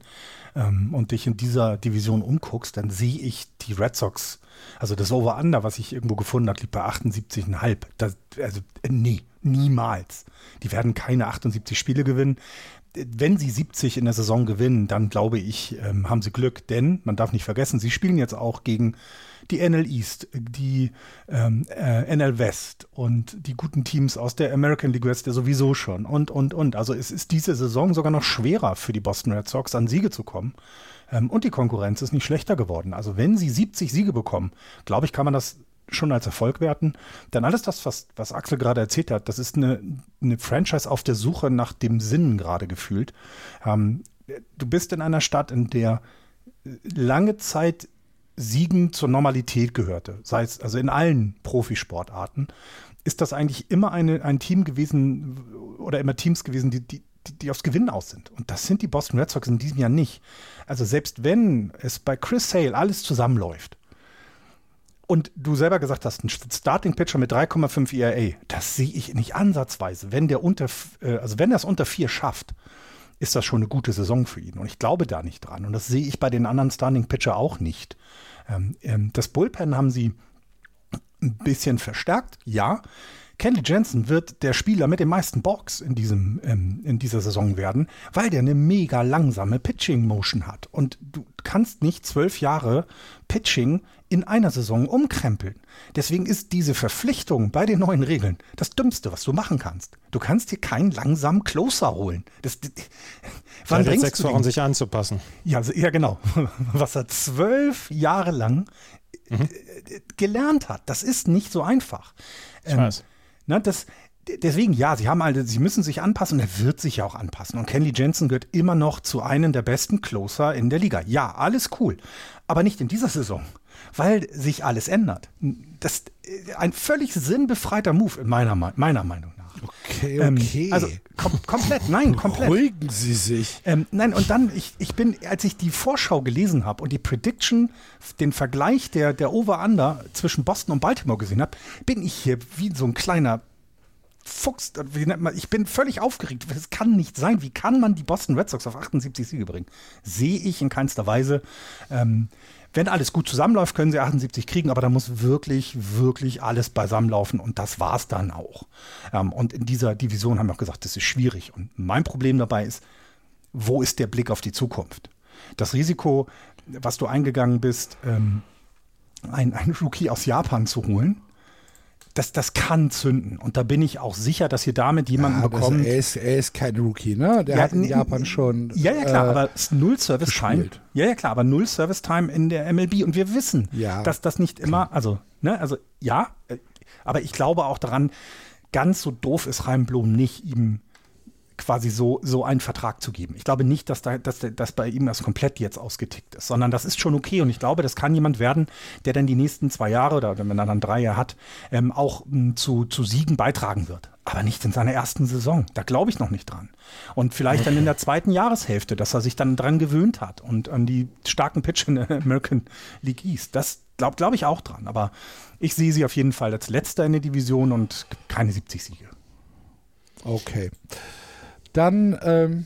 ähm, und dich in dieser Division umguckst, dann sehe ich die Red Sox, also das Over-Under, was ich irgendwo gefunden habe, liegt bei 78,5. Also äh, nee, niemals. Die werden keine 78 Spiele gewinnen wenn sie 70 in der Saison gewinnen, dann glaube ich, ähm, haben sie Glück, denn man darf nicht vergessen, sie spielen jetzt auch gegen die NL East, die ähm, äh, NL West und die guten Teams aus der American League West ja sowieso schon und, und, und. Also es ist diese Saison sogar noch schwerer für die Boston Red Sox, an Siege zu kommen. Ähm, und die Konkurrenz ist nicht schlechter geworden. Also wenn sie 70 Siege bekommen, glaube ich, kann man das schon als Erfolg werten. Denn alles das, was, was Axel gerade erzählt hat, das ist eine, eine Franchise auf der Suche nach dem Sinn gerade gefühlt. Ähm, du bist in einer Stadt, in der lange Zeit Siegen zur Normalität gehörte, sei es also in allen Profisportarten, ist das eigentlich immer eine, ein Team gewesen oder immer Teams gewesen, die, die, die aufs Gewinnen aus sind. Und das sind die Boston Red Sox in diesem Jahr nicht. Also selbst wenn es bei Chris Sale alles zusammenläuft und du selber gesagt hast, ein Starting Pitcher mit 3,5 ERA, das sehe ich nicht ansatzweise. Wenn der unter, äh, also wenn er es unter vier schafft, ist das schon eine gute Saison für ihn. Und ich glaube da nicht dran. Und das sehe ich bei den anderen Starting Pitcher auch nicht. Ähm, ähm, das Bullpen haben sie ein bisschen verstärkt, ja. Kenley Jensen wird der Spieler mit den meisten Box in, diesem, ähm, in dieser Saison werden, weil der eine mega langsame Pitching-Motion hat. Und du kannst nicht zwölf Jahre Pitching in einer Saison umkrempeln. Deswegen ist diese Verpflichtung bei den neuen Regeln das Dümmste, was du machen kannst. Du kannst dir keinen langsamen Closer holen. Das, wann bringst sechs Wochen sich anzupassen. Ja, ja, genau. Was er zwölf Jahre lang mhm. Äh, gelernt hat. Das ist nicht so einfach. Ich ähm, weiß. Na, das, deswegen, ja, sie haben halt, sie müssen sich anpassen und er wird sich ja auch anpassen. Und Kenley Jensen gehört immer noch zu einem der besten Closer in der Liga. Ja, alles cool. Aber nicht in dieser Saison weil sich alles ändert. Das ist ein völlig sinnbefreiter Move in meiner, meiner Meinung nach. Okay, ähm, okay. Ähm, also kom komplett, nein, komplett. Beruhigen Sie sich. Ähm, nein, und dann, ich, ich bin, als ich die Vorschau gelesen habe und die Prediction, den Vergleich der, der Over-Under zwischen Boston und Baltimore gesehen habe, bin ich hier wie so ein kleiner Fuchs, wie nennt man, ich bin völlig aufgeregt. Das kann nicht sein. Wie kann man die Boston Red Sox auf 78 Siege bringen? Sehe ich in keinster Weise. Ähm, wenn alles gut zusammenläuft, können sie 78 kriegen, aber da muss wirklich, wirklich alles beisammenlaufen und das war es dann auch. Ähm, und in dieser Division haben wir auch gesagt, das ist schwierig. Und mein Problem dabei ist, wo ist der Blick auf die Zukunft? Das Risiko, was du eingegangen bist, ähm, ein, ein Rookie aus Japan zu holen, das, das kann zünden. Und da bin ich auch sicher, dass ihr damit jemanden ja, bekommt. Er ist, er ist kein Rookie, ne? Der ja, hat in Japan schon. Ja, ja, klar, äh, aber null Service Time. Ja, ja, klar, aber null Service Time in der MLB. Und wir wissen, ja, dass das nicht immer, also, ne, also ja, äh, aber ich glaube auch daran, ganz so doof ist Reimblom nicht, ihm quasi so, so einen Vertrag zu geben. Ich glaube nicht, dass, da, dass, dass bei ihm das komplett jetzt ausgetickt ist, sondern das ist schon okay. Und ich glaube, das kann jemand werden, der dann die nächsten zwei Jahre oder wenn er dann drei Jahre hat, ähm, auch m, hm, zu, zu Siegen beitragen wird. Aber nicht in seiner ersten Saison. Da glaube ich noch nicht dran. Und vielleicht dann in der zweiten Jahreshälfte, dass er sich dann dran gewöhnt hat und an die starken Pitch in der American League East. Das glaube glaub ich auch dran. Aber ich sehe sie auf jeden Fall als letzter in der Division und keine 70 Siege. Okay dann ähm,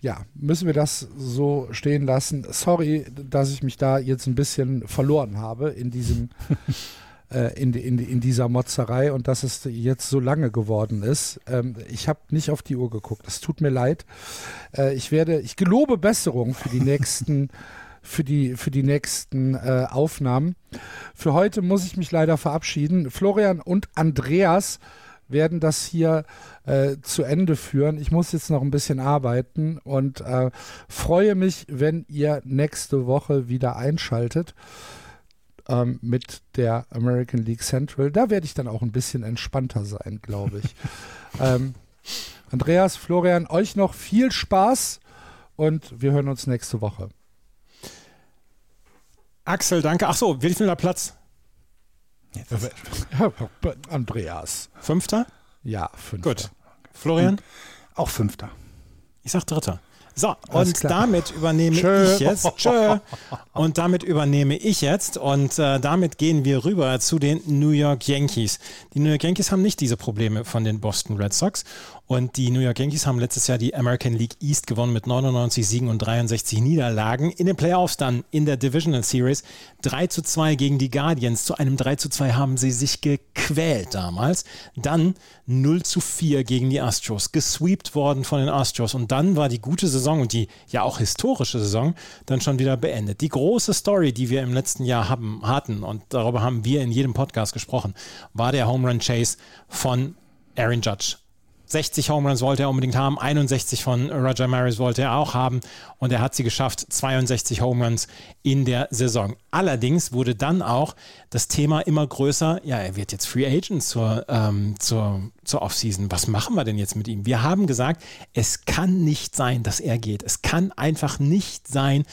ja, müssen wir das so stehen lassen. Sorry, dass ich mich da jetzt ein bisschen verloren habe in diesem äh, in, in, in dieser Motzerei und dass es jetzt so lange geworden ist. Ähm, ich habe nicht auf die Uhr geguckt. Es tut mir leid. Äh, ich werde, ich gelobe Besserung für die nächsten für die, für die nächsten äh, Aufnahmen. Für heute muss ich mich leider verabschieden. Florian und Andreas werden das hier äh, zu Ende führen. Ich muss jetzt noch ein bisschen arbeiten und äh, freue mich, wenn ihr nächste Woche wieder einschaltet ähm, mit der American League Central. Da werde ich dann auch ein bisschen entspannter sein, glaube ich. ähm, Andreas, Florian, euch noch viel Spaß und wir hören uns nächste Woche. Axel, danke. Ach so, wie viel Platz? Andreas. Fünfter? Ja, fünfter. Gut. Florian? Auch fünfter. Ich sag dritter. So, und damit übernehme Tschö. ich jetzt. Tschö. Und damit übernehme ich jetzt. Und äh, damit gehen wir rüber zu den New York Yankees. Die New York Yankees haben nicht diese Probleme von den Boston Red Sox. Und die New York Yankees haben letztes Jahr die American League East gewonnen mit 99 Siegen und 63 Niederlagen. In den Playoffs dann in der Divisional Series 3 zu 2 gegen die Guardians. Zu einem 3 zu 2 haben sie sich gequält damals. Dann 0 zu 4 gegen die Astros. Gesweept worden von den Astros. Und dann war die gute Saison und die ja auch historische Saison dann schon wieder beendet. Die große Story, die wir im letzten Jahr haben, hatten, und darüber haben wir in jedem Podcast gesprochen, war der Home Run Chase von Aaron Judge 60 Home Runs wollte er unbedingt haben, 61 von Roger Maris wollte er auch haben und er hat sie geschafft, 62 Home Runs in der Saison. Allerdings wurde dann auch das Thema immer größer, ja, er wird jetzt Free Agent zur, ähm, zur, zur Offseason. Was machen wir denn jetzt mit ihm? Wir haben gesagt, es kann nicht sein, dass er geht. Es kann einfach nicht sein,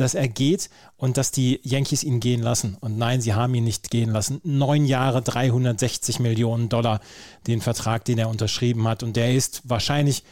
dass er geht und dass die Yankees ihn gehen lassen. Und nein, sie haben ihn nicht gehen lassen. Neun Jahre, 360 Millionen Dollar, den Vertrag, den er unterschrieben hat. Und der ist wahrscheinlich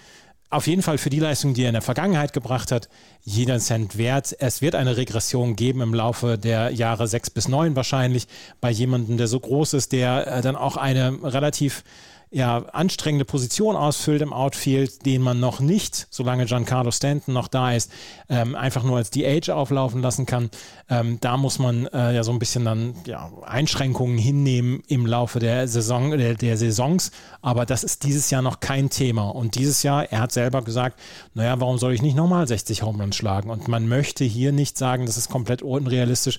auf jeden Fall für die Leistung, die er in der Vergangenheit gebracht hat, jeder Cent wert. Es wird eine Regression geben im Laufe der Jahre sechs bis neun wahrscheinlich bei jemandem, der so groß ist, der äh, dann auch eine relativ ja, anstrengende Position ausfüllt im Outfield, den man noch nicht, solange Giancarlo Stanton noch da ist, ähm, einfach nur als DH auflaufen lassen kann. Ähm, da muss man äh, ja so ein bisschen dann ja, Einschränkungen hinnehmen im Laufe der Saison, der, der Saisons. Aber das ist dieses Jahr noch kein Thema. Und dieses Jahr, er hat selber gesagt, naja, warum soll ich nicht nochmal 60 Home Runs schlagen? Und man möchte hier nicht sagen, das ist komplett unrealistisch,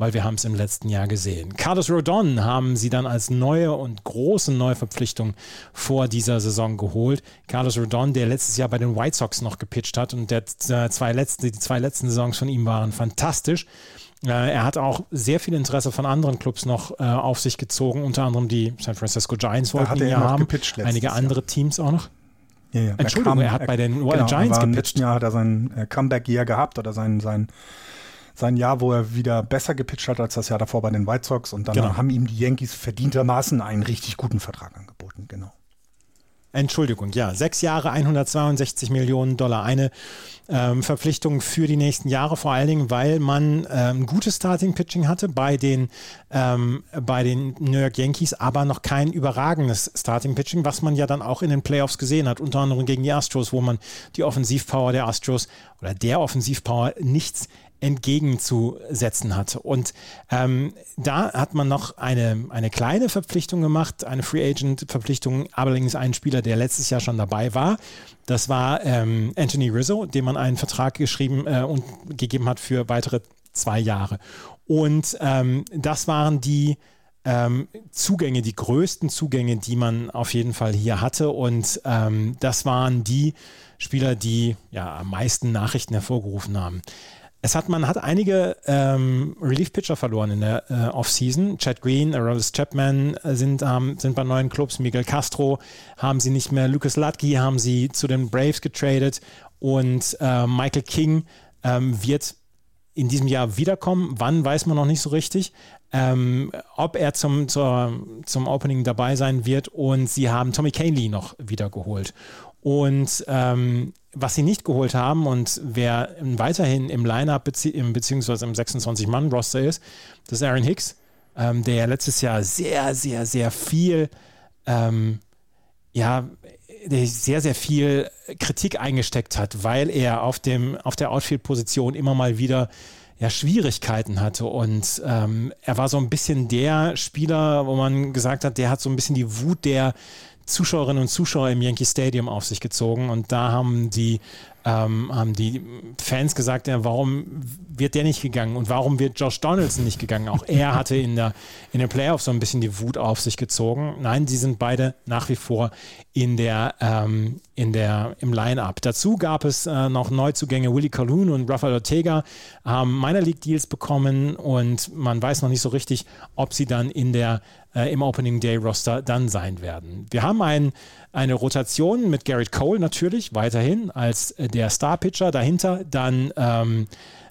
weil wir haben es im letzten Jahr gesehen. Carlos Rodon haben sie dann als neue und große Neuverpflichtung vor dieser Saison geholt. Carlos Rodon, der letztes Jahr bei den White Sox noch gepitcht hat und der äh, zwei letzten, die zwei letzten Saisons von ihm waren fantastisch. Äh, er hat auch sehr viel Interesse von anderen Clubs noch äh, auf sich gezogen, unter anderem die San Francisco Giants wollten ihn ja haben, einige andere Jahr. Teams auch noch. Ja, ja. Entschuldigung, er, kam, er hat bei den genau, Giants gepitcht. Im letzten Jahr hat er sein äh, Comeback-Year gehabt oder sein, sein sein Jahr, wo er wieder besser gepitcht hat als das Jahr davor bei den White Sox. Und dann genau. haben ihm die Yankees verdientermaßen einen richtig guten Vertrag angeboten, genau. Entschuldigung, ja, sechs Jahre, 162 Millionen Dollar. Eine ähm, Verpflichtung für die nächsten Jahre, vor allen Dingen, weil man ähm, gutes Starting-Pitching hatte bei den, ähm, bei den New York Yankees, aber noch kein überragendes Starting-Pitching, was man ja dann auch in den Playoffs gesehen hat, unter anderem gegen die Astros, wo man die Offensivpower der Astros oder der Offensivpower nichts entgegenzusetzen hat. Und ähm, da hat man noch eine, eine kleine Verpflichtung gemacht, eine Free Agent-Verpflichtung, allerdings einen Spieler, der letztes Jahr schon dabei war. Das war ähm, Anthony Rizzo, dem man einen Vertrag geschrieben äh, und gegeben hat für weitere zwei Jahre. Und ähm, das waren die ähm, Zugänge, die größten Zugänge, die man auf jeden Fall hier hatte. Und ähm, das waren die Spieler, die ja am meisten Nachrichten hervorgerufen haben. Es hat, man hat einige ähm, Relief-Pitcher verloren in der äh, Offseason. Chad Green, Aroldis Chapman äh, sind, ähm, sind bei neuen Clubs. Miguel Castro haben sie nicht mehr. Lucas Latke haben sie zu den Braves getradet. Und äh, Michael King ähm, wird in diesem Jahr wiederkommen. Wann, weiß man noch nicht so richtig. Ähm, ob er zum, zur, zum Opening dabei sein wird. Und sie haben Tommy Canley noch wiedergeholt. Und ähm, was sie nicht geholt haben und wer weiterhin im Line-Up bezieh beziehungsweise im 26-Mann-Roster ist, das ist Aaron Hicks, ähm, der letztes Jahr sehr, sehr, sehr viel, ähm, ja, sehr, sehr viel Kritik eingesteckt hat, weil er auf, dem, auf der Outfield-Position immer mal wieder ja, Schwierigkeiten hatte. Und ähm, er war so ein bisschen der Spieler, wo man gesagt hat, der hat so ein bisschen die Wut der Zuschauerinnen und Zuschauer im Yankee Stadium auf sich gezogen und da haben die ähm, haben die Fans gesagt, ja, warum wird der nicht gegangen und warum wird Josh Donaldson nicht gegangen? Auch er hatte in der in den Playoffs so ein bisschen die Wut auf sich gezogen. Nein, sie sind beide nach wie vor in der ähm, in der im Line-up. Dazu gab es äh, noch Neuzugänge. Willie Calhoun und Rafael Ortega haben Minor League Deals bekommen und man weiß noch nicht so richtig, ob sie dann in der äh, im Opening Day Roster dann sein werden. Wir haben ein, eine Rotation mit Garrett Cole natürlich weiterhin als äh, der Star-Pitcher. Dahinter dann ähm,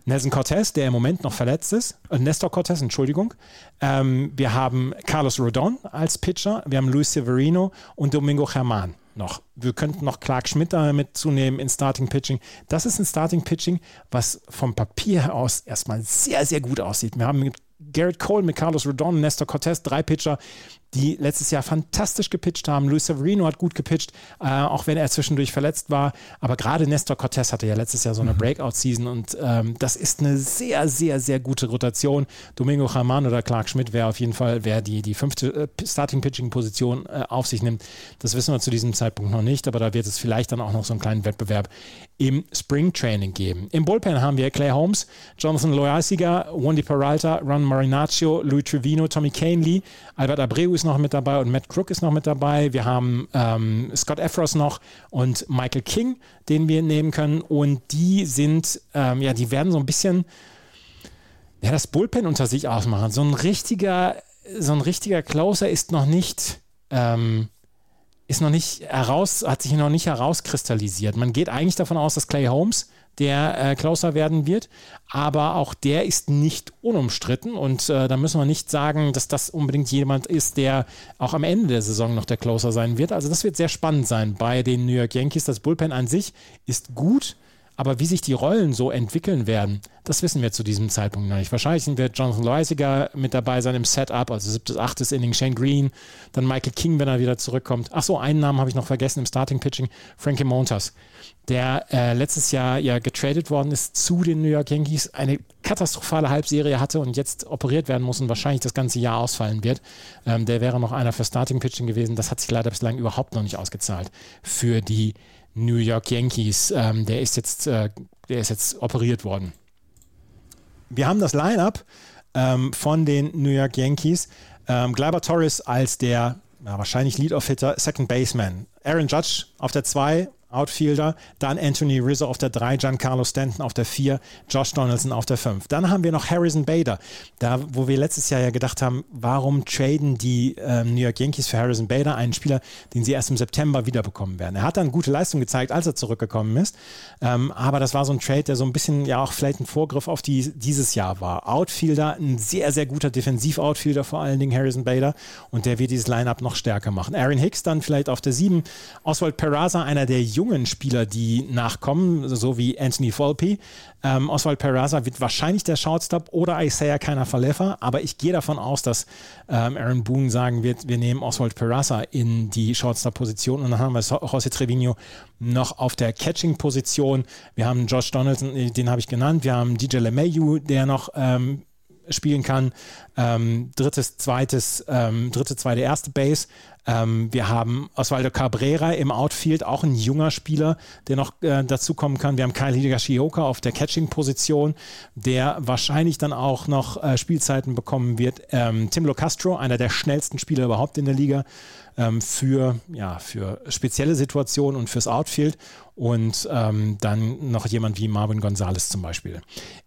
Nelson Cortez, der im Moment noch verletzt ist. Äh, Nestor Cortez, Entschuldigung. Ähm, wir haben Carlos Rodon als Pitcher. Wir haben Luis Severino und Domingo Germán noch. Wir könnten noch Clark Schmidt damit zunehmen in Starting Pitching. Das ist ein Starting Pitching, was vom Papier aus erstmal sehr, sehr gut aussieht. Wir haben mit Garrett Cole, mit Carlos Rodon, Nestor Cortez, drei Pitcher, die letztes Jahr fantastisch gepitcht haben. Luis Severino hat gut gepitcht, äh, auch wenn er zwischendurch verletzt war. Aber gerade Nestor Cortez hatte ja letztes Jahr so eine mhm. Breakout-Season und ähm, das ist eine sehr, sehr, sehr gute Rotation. Domingo Chaman oder Clark Schmidt wäre auf jeden Fall, wer die, die fünfte äh, Starting-Pitching-Position äh, auf sich nimmt. Das wissen wir zu diesem Zeitpunkt noch nicht, aber da wird es vielleicht dann auch noch so einen kleinen Wettbewerb im Spring-Training geben. Im Bullpen haben wir Clay Holmes, Jonathan Loyaisiga, Wendy Peralta, Ron Marinaccio, Louis Trevino, Tommy Canely, Albert Abreu ist noch mit dabei und Matt Crook ist noch mit dabei. Wir haben ähm, Scott Efros noch und Michael King, den wir nehmen können. Und die sind, ähm, ja, die werden so ein bisschen ja, das Bullpen unter sich ausmachen. So ein richtiger, so ein richtiger Closer ist noch nicht. Ähm, ist noch nicht heraus, hat sich noch nicht herauskristallisiert. Man geht eigentlich davon aus, dass Clay Holmes der äh, Closer werden wird. Aber auch der ist nicht unumstritten und äh, da müssen wir nicht sagen, dass das unbedingt jemand ist, der auch am Ende der Saison noch der Closer sein wird. Also das wird sehr spannend sein bei den New York Yankees. Das Bullpen an sich ist gut. Aber wie sich die Rollen so entwickeln werden, das wissen wir zu diesem Zeitpunkt noch nicht. Wahrscheinlich wird Jonathan Loisiger mit dabei sein im Setup, also siebtes, achtes Inning, Shane Green, dann Michael King, wenn er wieder zurückkommt. Ach so, einen Namen habe ich noch vergessen im Starting Pitching, Frankie Montas der äh, letztes Jahr ja getradet worden ist zu den New York Yankees, eine katastrophale Halbserie hatte und jetzt operiert werden muss und wahrscheinlich das ganze Jahr ausfallen wird. Ähm, der wäre noch einer für Starting Pitching gewesen. Das hat sich leider bislang überhaupt noch nicht ausgezahlt für die New York Yankees. Ähm, der ist jetzt, äh, der ist jetzt operiert worden. Wir haben das Lineup ähm, von den New York Yankees. Ähm, Gleiber Torres als der ja, wahrscheinlich Lead-Off-Hitter, Second Baseman. Aaron Judge auf der 2, Outfielder, dann Anthony Rizzo auf der 3, Giancarlo Stanton auf der 4, Josh Donaldson auf der 5. Dann haben wir noch Harrison Bader, da wo wir letztes Jahr ja gedacht haben, warum traden die äh, New York Yankees für Harrison Bader, einen Spieler, den sie erst im September wiederbekommen werden. Er hat dann gute Leistung gezeigt, als er zurückgekommen ist, ähm, aber das war so ein Trade, der so ein bisschen ja auch vielleicht ein Vorgriff auf die, dieses Jahr war. Outfielder, ein sehr, sehr guter Defensiv-Outfielder vor allen Dingen, Harrison Bader, und der wird dieses Lineup noch stärker machen. Aaron Hicks dann vielleicht auf der 7, Oswald Peraza, einer der jungen Spieler, die nachkommen, so wie Anthony Volpe. Ähm, Oswald Peraza wird wahrscheinlich der Shortstop oder Isaiah Keiner Falefa, aber ich gehe davon aus, dass ähm, Aaron Boone sagen wird, wir nehmen Oswald Peraza in die Shortstop-Position und dann haben wir José Trevino noch auf der Catching-Position. Wir haben Josh Donaldson, äh, den habe ich genannt. Wir haben DJ LeMayu, der noch ähm, spielen kann. Ähm, drittes, zweites, ähm, dritte, zweite, erste Base. Ähm, wir haben Osvaldo Cabrera im Outfield, auch ein junger Spieler, der noch äh, dazukommen kann. Wir haben Kyle Higashioka auf der Catching-Position, der wahrscheinlich dann auch noch äh, Spielzeiten bekommen wird. Ähm, Tim Locastro, einer der schnellsten Spieler überhaupt in der Liga, ähm, für, ja, für spezielle Situationen und fürs Outfield. Und ähm, dann noch jemand wie Marvin Gonzalez zum Beispiel.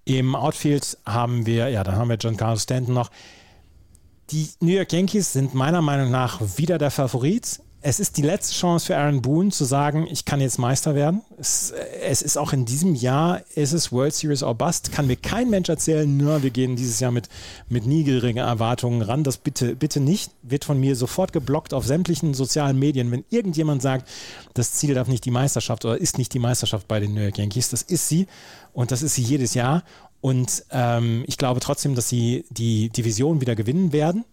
Im Outfield haben wir, ja, dann haben wir John Carlos Stanton noch. Die New York Yankees sind meiner Meinung nach wieder der Favorit. Es ist die letzte Chance für Aaron Boone zu sagen, ich kann jetzt Meister werden. Es, es ist auch in diesem Jahr, ist es World Series or Bust. Kann mir kein Mensch erzählen, nur wir gehen dieses Jahr mit, mit niedrigen Erwartungen ran. Das bitte, bitte nicht. Wird von mir sofort geblockt auf sämtlichen sozialen Medien. Wenn irgendjemand sagt, das Ziel darf nicht die Meisterschaft oder ist nicht die Meisterschaft bei den New York Yankees, das ist sie. Und das ist sie jedes Jahr. Und ähm, ich glaube trotzdem, dass sie die Division wieder gewinnen werden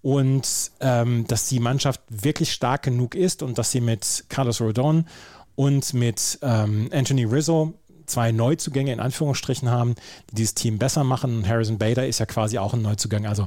und ähm, dass die Mannschaft wirklich stark genug ist und dass sie mit Carlos Rodon und mit ähm, Anthony Rizzo zwei Neuzugänge in Anführungsstrichen haben, die dieses Team besser machen. Harrison Bader ist ja quasi auch ein Neuzugang. Also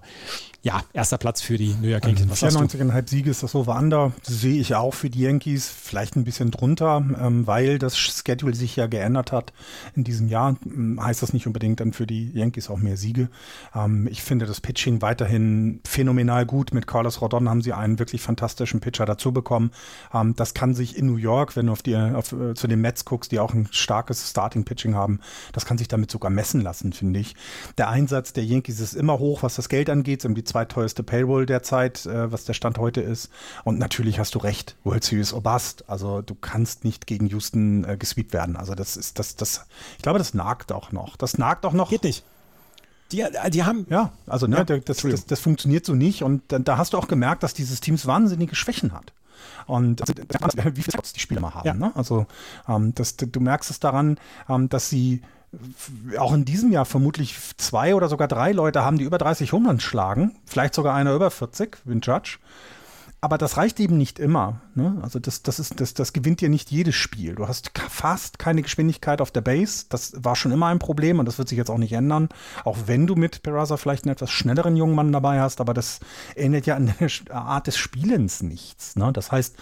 ja, erster Platz für die New York Yankees. Was 94,5 Siege ist das Over-Under. Sehe ich auch für die Yankees. Vielleicht ein bisschen drunter, ähm, weil das Schedule sich ja geändert hat in diesem Jahr. Ähm, heißt das nicht unbedingt dann für die Yankees auch mehr Siege. Ähm, ich finde das Pitching weiterhin phänomenal gut. Mit Carlos Rodon haben sie einen wirklich fantastischen Pitcher dazu bekommen. Ähm, das kann sich in New York, wenn du auf die, auf, äh, zu den Mets guckst, die auch ein starkes Starting-Pitching haben, das kann sich damit sogar messen lassen, finde ich. Der Einsatz der Yankees ist immer hoch, was das Geld angeht. Die zweiteuerste Payroll derzeit, äh, was der Stand heute ist. Und natürlich hast du recht, World Series Obast. Also du kannst nicht gegen Houston äh, gesweept werden. Also das ist, das, das, ich glaube, das nagt auch noch. Das nagt auch noch. Geht nicht. Die, die haben. Ja, also ne, ja, das, das, das, funktioniert so nicht. Und da, da hast du auch gemerkt, dass dieses Teams wahnsinnige Schwächen hat. Und also, wie viele Spots die Spieler mal haben. Ja. Ne? Also ähm, das, du merkst es daran, ähm, dass sie auch in diesem Jahr vermutlich zwei oder sogar drei Leute haben, die über 30 Homeruns schlagen. Vielleicht sogar einer über 40, Win Judge. Aber das reicht eben nicht immer. Ne? Also das, das, ist, das, das gewinnt dir nicht jedes Spiel. Du hast fast keine Geschwindigkeit auf der Base. Das war schon immer ein Problem und das wird sich jetzt auch nicht ändern. Auch wenn du mit Peraza vielleicht einen etwas schnelleren jungen Mann dabei hast, aber das ändert ja an der Art des Spielens nichts. Ne? Das heißt,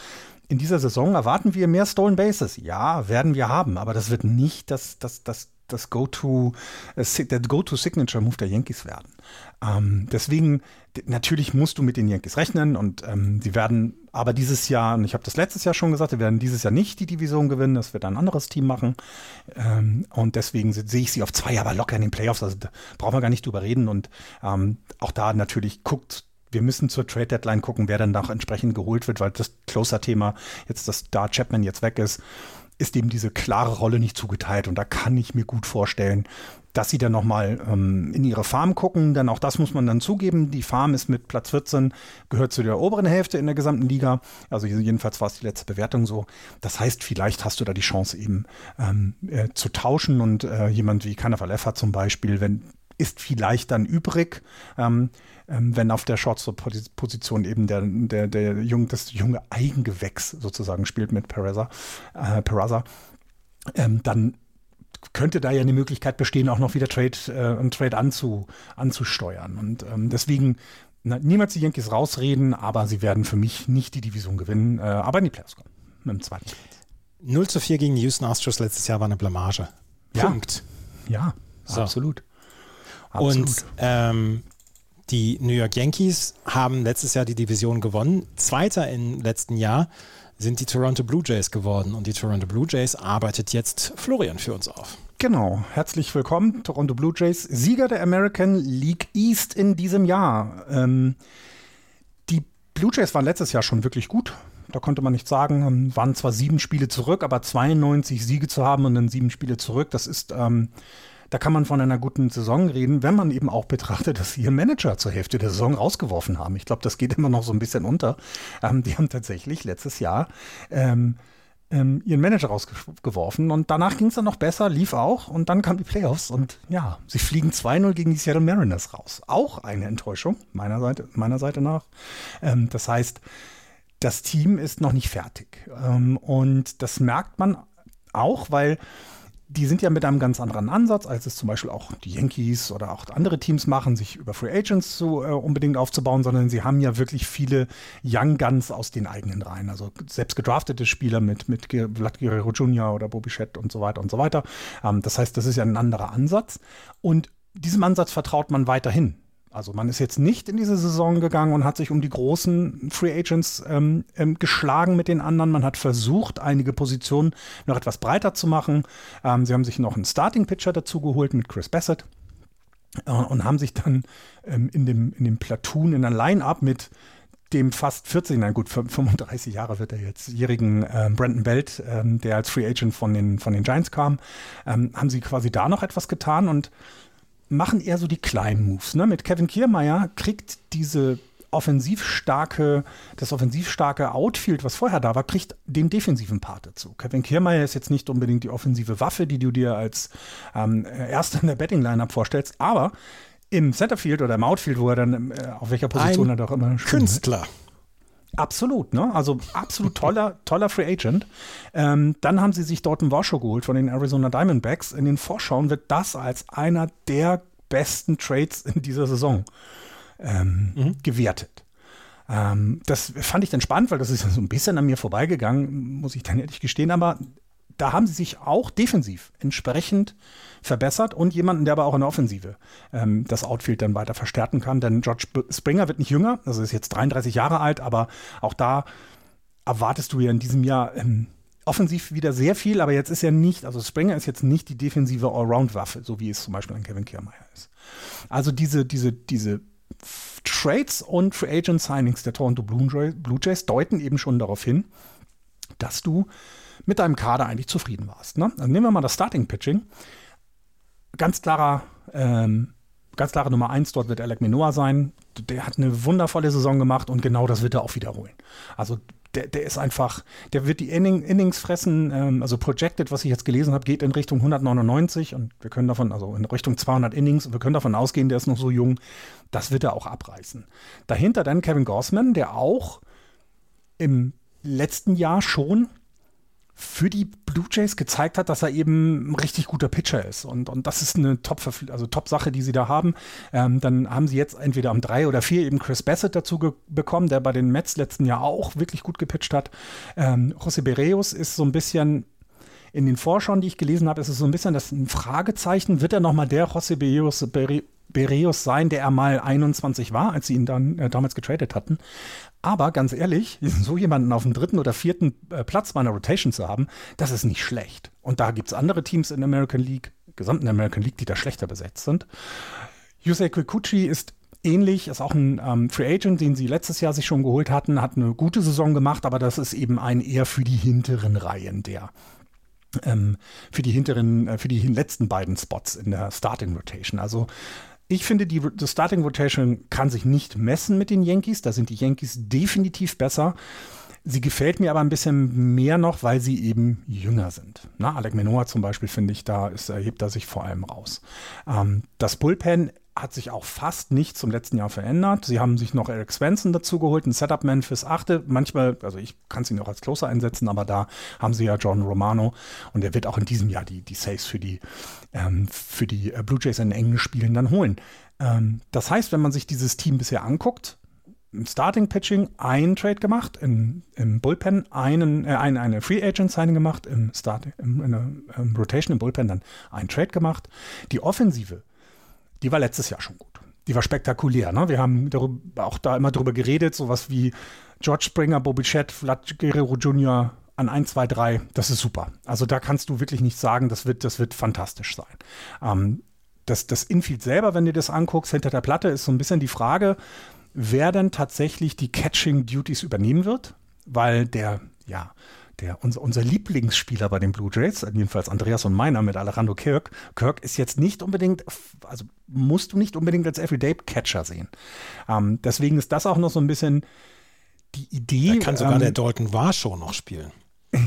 in dieser Saison erwarten wir mehr Stolen Bases. Ja, werden wir haben, aber das wird nicht das, das, das, das Go-To, äh, der Go-To-Signature-Move der Yankees werden. Ähm, deswegen, natürlich musst du mit den Yankees rechnen und ähm, die werden aber dieses Jahr, und ich habe das letztes Jahr schon gesagt, die werden dieses Jahr nicht die Division gewinnen, das wird ein anderes Team machen. Ähm, und deswegen sehe ich sie auf zwei Jahre locker in den Playoffs, also da brauchen wir gar nicht drüber reden. Und ähm, auch da natürlich guckt wir müssen zur Trade Deadline gucken, wer dann auch entsprechend geholt wird, weil das Closer-Thema jetzt, dass da Chapman jetzt weg ist, ist eben diese klare Rolle nicht zugeteilt. Und da kann ich mir gut vorstellen, dass sie dann nochmal ähm, in ihre Farm gucken. Denn auch das muss man dann zugeben. Die Farm ist mit Platz 14, gehört zu der oberen Hälfte in der gesamten Liga. Also jedenfalls war es die letzte Bewertung so. Das heißt, vielleicht hast du da die Chance eben ähm, äh, zu tauschen und äh, jemand wie Kanafal zum Beispiel, wenn ist vielleicht dann übrig. Ähm, ähm, wenn auf der Shortstop-Position eben der, der, der junge, das junge Eigengewächs sozusagen spielt mit Peraza, äh, Peraza ähm, dann könnte da ja eine Möglichkeit bestehen, auch noch wieder Trade, äh, einen Trade anzu, anzusteuern. Und ähm, deswegen na, niemals die Yankees rausreden, aber sie werden für mich nicht die Division gewinnen, äh, aber in die Playoffs kommen. Mit dem zweiten Platz. 0 zu 4 gegen die Houston Astros letztes Jahr war eine Blamage. Ja. Punkt. Ja, so. absolut. Absolut. Und ähm, Die New York Yankees haben letztes Jahr die Division gewonnen. Zweiter im letzten Jahr sind die Toronto Blue Jays geworden. Und die Toronto Blue Jays arbeitet jetzt Florian für uns auf. Genau, herzlich willkommen, Toronto Blue Jays, Sieger der American League East in diesem Jahr. Ähm, die Blue Jays waren letztes Jahr schon wirklich gut. Da konnte man nicht sagen, ähm, waren zwar sieben Spiele zurück, aber 92 Siege zu haben und dann sieben Spiele zurück, das ist, ähm, da kann man von einer guten Saison reden, wenn man eben auch betrachtet, dass sie ihren Manager zur Hälfte der Saison rausgeworfen haben. Ich glaube, das geht immer noch so ein bisschen unter. Ähm, die haben tatsächlich letztes Jahr ähm, ähm, ihren Manager rausgeworfen und danach ging es dann noch besser, lief auch und dann kamen die Playoffs und ja, sie fliegen 2-0 gegen die Seattle Mariners raus. Auch eine Enttäuschung meiner Seite, meiner Seite nach. Ähm, das heißt, das Team ist noch nicht fertig ähm, und das merkt man auch, weil die sind ja mit einem ganz anderen Ansatz, als es zum Beispiel auch die Yankees oder auch andere Teams machen, sich über Free Agents zu, äh, unbedingt aufzubauen, sondern sie haben ja wirklich viele Young Guns aus den eigenen Reihen. Also selbst gedraftete Spieler mit, mit Vlad Guerrero Jr. oder Bobby Schett und so weiter und so weiter. Ähm, das heißt, das ist ja ein anderer Ansatz. Und diesem Ansatz vertraut man weiterhin. Also man ist jetzt nicht in diese Saison gegangen und hat sich um die großen Free Agents ähm, ähm, geschlagen mit den anderen. Man hat versucht, einige Positionen noch etwas breiter zu machen. Ähm, sie haben sich noch einen Starting Pitcher dazu geholt mit Chris Bassett äh, und haben sich dann ähm, in, dem, in dem Platoon, in der Line-Up mit dem fast 40, nein gut, 35 Jahre wird er jetzt, jährigen äh, Brandon Belt, ähm, der als Free Agent von den, von den Giants kam, ähm, haben sie quasi da noch etwas getan und machen eher so die kleinen Moves. Ne? Mit Kevin Kiermeier kriegt diese offensivstarke, das offensivstarke Outfield, was vorher da war, kriegt den defensiven Part dazu. Kevin Kiermeier ist jetzt nicht unbedingt die offensive Waffe, die du dir als ähm, Erster in der Betting-Lineup vorstellst, aber im Centerfield oder im Outfield, wo er dann äh, auf welcher Position Ein er doch immer spielt. Künstler. Absolut, ne? Also absolut toller, toller Free Agent. Ähm, dann haben sie sich dort einen Washoe geholt von den Arizona Diamondbacks. In den Vorschauen wird das als einer der besten Trades in dieser Saison ähm, mhm. gewertet. Ähm, das fand ich dann spannend, weil das ist so ein bisschen an mir vorbeigegangen, muss ich dann ehrlich gestehen. Aber da haben sie sich auch defensiv entsprechend verbessert und jemanden, der aber auch in der Offensive ähm, das Outfield dann weiter verstärken kann. Denn George Springer wird nicht jünger, also ist jetzt 33 Jahre alt, aber auch da erwartest du ja in diesem Jahr ähm, offensiv wieder sehr viel, aber jetzt ist er nicht, also Springer ist jetzt nicht die defensive Allround-Waffe, so wie es zum Beispiel an Kevin Kiermeier ist. Also diese, diese, diese Trades und Free Agent Signings der Toronto Blue Jays deuten eben schon darauf hin, dass du mit deinem Kader eigentlich zufrieden warst. Ne? Also nehmen wir mal das Starting Pitching. Ganz klarer, ähm, ganz klare Nummer eins, dort wird Alec Minoa sein. Der hat eine wundervolle Saison gemacht und genau das wird er auch wiederholen. Also der, der ist einfach, der wird die Inning, Innings fressen. Ähm, also projected, was ich jetzt gelesen habe, geht in Richtung 199 und wir können davon, also in Richtung 200 Innings und wir können davon ausgehen, der ist noch so jung. Das wird er auch abreißen. Dahinter dann Kevin Gossman, der auch im letzten Jahr schon für die Blue Jays gezeigt hat, dass er eben ein richtig guter Pitcher ist. Und, und das ist eine Top, also Top die sie da haben. Ähm, dann haben sie jetzt entweder am drei oder vier eben Chris Bassett dazu bekommen, der bei den Mets letzten Jahr auch wirklich gut gepitcht hat. Ähm, José Bereus ist so ein bisschen in den Vorschauen, die ich gelesen habe, ist es so ein bisschen das ein Fragezeichen. Wird er nochmal der José Bereus, Bereus sein, der er mal 21 war, als sie ihn dann äh, damals getradet hatten. Aber ganz ehrlich, so jemanden auf dem dritten oder vierten äh, Platz bei einer Rotation zu haben, das ist nicht schlecht. Und da gibt es andere Teams in der American League, gesamten American League, die da schlechter besetzt sind. Yusei Kikuchi ist ähnlich, ist auch ein ähm, Free Agent, den sie letztes Jahr sich schon geholt hatten, hat eine gute Saison gemacht, aber das ist eben ein eher für die hinteren Reihen der. Ähm, für die hinteren, äh, für die letzten beiden Spots in der Starting Rotation. Also ich finde, die, die Starting Rotation kann sich nicht messen mit den Yankees. Da sind die Yankees definitiv besser. Sie gefällt mir aber ein bisschen mehr noch, weil sie eben jünger sind. Na, Alec Menoa zum Beispiel, finde ich, da ist, erhebt er sich vor allem raus. Ähm, das Bullpen hat sich auch fast nicht zum letzten Jahr verändert. Sie haben sich noch Eric Svensson dazu geholt, ein Setup-Man fürs Achte. Manchmal, also ich kann es ihn auch als Closer einsetzen, aber da haben sie ja John Romano und der wird auch in diesem Jahr die, die Saves für die, ähm, für die äh, Blue Jays in engen Spielen dann holen. Ähm, das heißt, wenn man sich dieses Team bisher anguckt, im Starting Pitching einen Trade gemacht, im, im Bullpen einen, äh, eine, eine Free Agent Signing gemacht, im Start, im, in der im Rotation im Bullpen dann einen Trade gemacht. Die Offensive die war letztes Jahr schon gut. die war spektakulär. Ne? Wir haben darüber, auch da immer drüber geredet, sowas wie George Springer, Bobby Chet, Vlad Guerrero Jr. an 1, 2, 3. Das ist super. Also da kannst du wirklich nicht sagen, das wird, das wird fantastisch sein. Ähm, das, das Infield selber, wenn du das anguckst, hinter der Platte ist so ein bisschen die Frage, wer denn tatsächlich die Catching Duties übernehmen wird, weil der, ja, der, unser, unser Lieblingsspieler bei den Blue Jays, jedenfalls Andreas und meiner mit Alejandro Kirk, Kirk ist jetzt nicht unbedingt, also musst du nicht unbedingt als Everyday-Catcher sehen. Ähm, deswegen ist das auch noch so ein bisschen die Idee. Da kann sogar ähm, der Dalton Warshow noch spielen.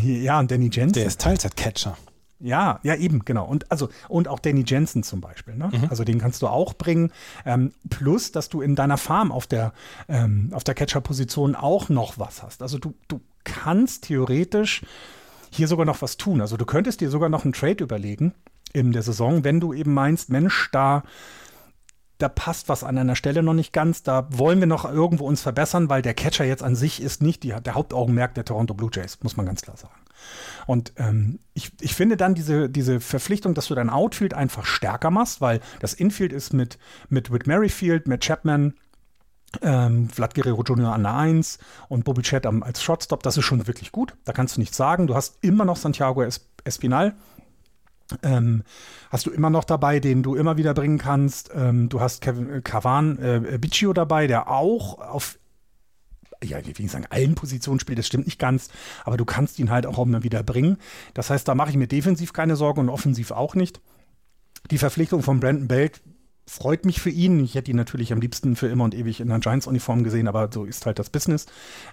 Ja, und Danny Jensen. Der ist Teilzeit-Catcher. Ja, ja, eben, genau. Und also, und auch Danny Jensen zum Beispiel, ne? Mhm. Also den kannst du auch bringen. Ähm, plus, dass du in deiner Farm auf der, ähm, auf der Catcher-Position auch noch was hast. Also du, du kannst theoretisch hier sogar noch was tun. Also du könntest dir sogar noch einen Trade überlegen in der Saison, wenn du eben meinst, Mensch, da da passt was an einer Stelle noch nicht ganz, da wollen wir noch irgendwo uns verbessern, weil der Catcher jetzt an sich ist nicht die, der Hauptaugenmerk der Toronto Blue Jays, muss man ganz klar sagen. Und ähm, ich, ich finde dann diese, diese Verpflichtung, dass du dein Outfield einfach stärker machst, weil das Infield ist mit, mit Whit Merrifield, mit Chapman, ähm, Vlad Guerrero Jr. an der 1 und Bobby Chet als Shotstop, das ist schon wirklich gut. Da kannst du nichts sagen. Du hast immer noch Santiago Espinal, ähm, hast du immer noch dabei, den du immer wieder bringen kannst. Ähm, du hast Kevin äh, Cavan äh, Biccio dabei, der auch auf ja, ich will nicht sagen, allen Positionen spielt, das stimmt nicht ganz, aber du kannst ihn halt auch immer wieder bringen. Das heißt, da mache ich mir defensiv keine Sorgen und offensiv auch nicht. Die Verpflichtung von Brandon Belt freut mich für ihn. Ich hätte ihn natürlich am liebsten für immer und ewig in einer Giants-Uniform gesehen, aber so ist halt das Business.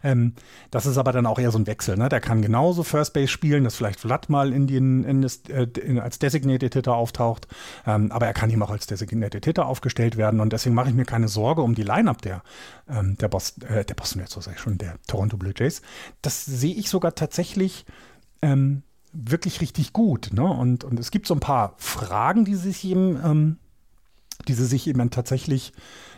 Ähm, das ist aber dann auch eher so ein Wechsel. Ne? Der kann genauso First Base spielen, dass vielleicht Vlad mal in den, in das, äh, in, als Designated Hitter auftaucht, ähm, aber er kann ihm auch als Designated Hitter aufgestellt werden und deswegen mache ich mir keine Sorge um die Lineup der, ähm, der, Boston, äh, der Boston Red Sox, schon der Toronto Blue Jays. Das sehe ich sogar tatsächlich ähm, wirklich richtig gut. Ne? Und, und es gibt so ein paar Fragen, die sich eben ähm, die sie sich eben tatsächlich,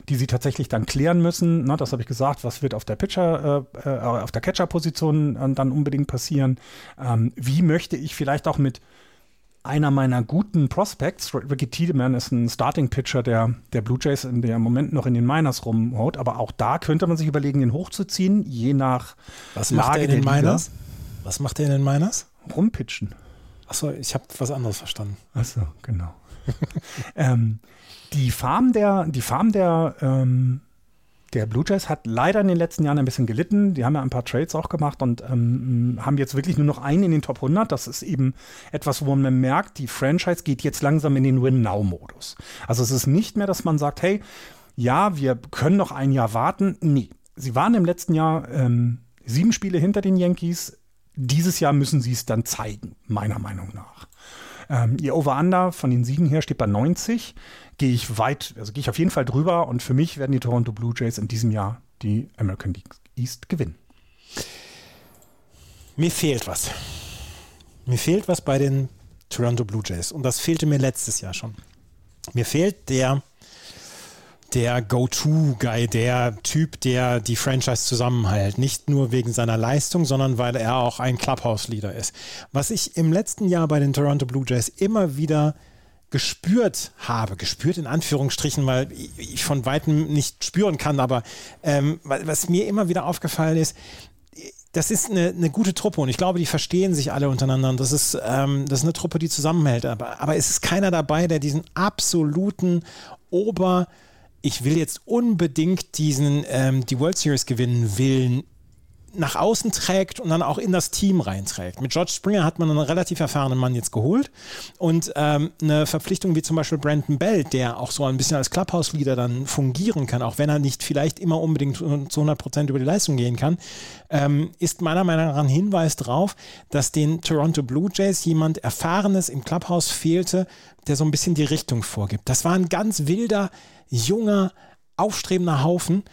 die sie tatsächlich dann klären müssen. Na, das habe ich gesagt, was wird auf der Pitcher, äh, äh, auf der Catcher-Position äh, dann unbedingt passieren? Ähm, wie möchte ich vielleicht auch mit einer meiner guten Prospects, Ricky Tiedemann ist ein Starting-Pitcher der, der Blue Jays, in der im Moment noch in den Miners rumhaut, aber auch da könnte man sich überlegen, ihn hochzuziehen, je nach Was Lage macht er in den Miners? Was macht er in den Miners? Rumpitchen. Achso, ich habe was anderes verstanden. Achso, genau. ähm, die Farm der, die Farm der, ähm, der Blue Jays hat leider in den letzten Jahren ein bisschen gelitten. Die haben ja ein paar Trades auch gemacht und ähm, haben jetzt wirklich nur noch einen in den Top 100. Das ist eben etwas, wo man merkt, die Franchise geht jetzt langsam in den Win-Now-Modus. Also es ist nicht mehr, dass man sagt, hey, ja, wir können noch ein Jahr warten. Nee, sie waren im letzten Jahr ähm, sieben Spiele hinter den Yankees. Dieses Jahr müssen sie es dann zeigen, meiner Meinung nach. Ähm, ihr Over-Under von den Siegen her steht bei 90 gehe ich weit, also gehe ich auf jeden Fall drüber und für mich werden die Toronto Blue Jays in diesem Jahr die American League East gewinnen. Mir fehlt was. Mir fehlt was bei den Toronto Blue Jays und das fehlte mir letztes Jahr schon. Mir fehlt der der Go-To-Guy, der Typ, der die Franchise zusammenhält. Nicht nur wegen seiner Leistung, sondern weil er auch ein Clubhouse-Leader ist. Was ich im letzten Jahr bei den Toronto Blue Jays immer wieder gespürt habe, gespürt in Anführungsstrichen, weil ich von weitem nicht spüren kann, aber ähm, was mir immer wieder aufgefallen ist, das ist eine, eine, gute Truppe und ich glaube, die verstehen sich alle untereinander und das ist, ähm, das ist eine Truppe, die zusammenhält. Aber, aber es ist keiner dabei, der diesen absoluten Ober, ich will jetzt unbedingt diesen, ähm, die World Series gewinnen Willen nach außen trägt und dann auch in das Team reinträgt. Mit George Springer hat man einen relativ erfahrenen Mann jetzt geholt und ähm, eine Verpflichtung wie zum Beispiel Brandon Bell, der auch so ein bisschen als Clubhouse-Leader dann fungieren kann, auch wenn er nicht vielleicht immer unbedingt zu 100 Prozent über die Leistung gehen kann, ähm, ist meiner Meinung nach ein Hinweis darauf, dass den Toronto Blue Jays jemand Erfahrenes im Clubhouse fehlte, der so ein bisschen die Richtung vorgibt. Das war ein ganz wilder, junger, aufstrebender Haufen,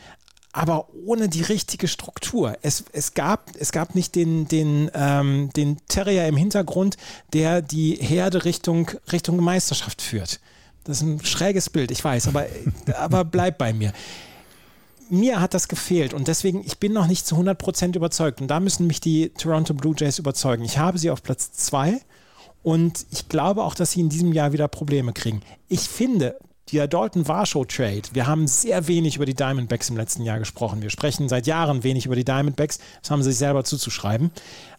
aber ohne die richtige Struktur. Es, es, gab, es gab nicht den, den, ähm, den Terrier im Hintergrund, der die Herde Richtung, Richtung Meisterschaft führt. Das ist ein schräges Bild, ich weiß, aber, aber bleib bei mir. Mir hat das gefehlt und deswegen, ich bin noch nicht zu 100% überzeugt und da müssen mich die Toronto Blue Jays überzeugen. Ich habe sie auf Platz 2 und ich glaube auch, dass sie in diesem Jahr wieder Probleme kriegen. Ich finde, der Dalton Varshow Trade. Wir haben sehr wenig über die Diamondbacks im letzten Jahr gesprochen. Wir sprechen seit Jahren wenig über die Diamondbacks. Das haben sie sich selber zuzuschreiben.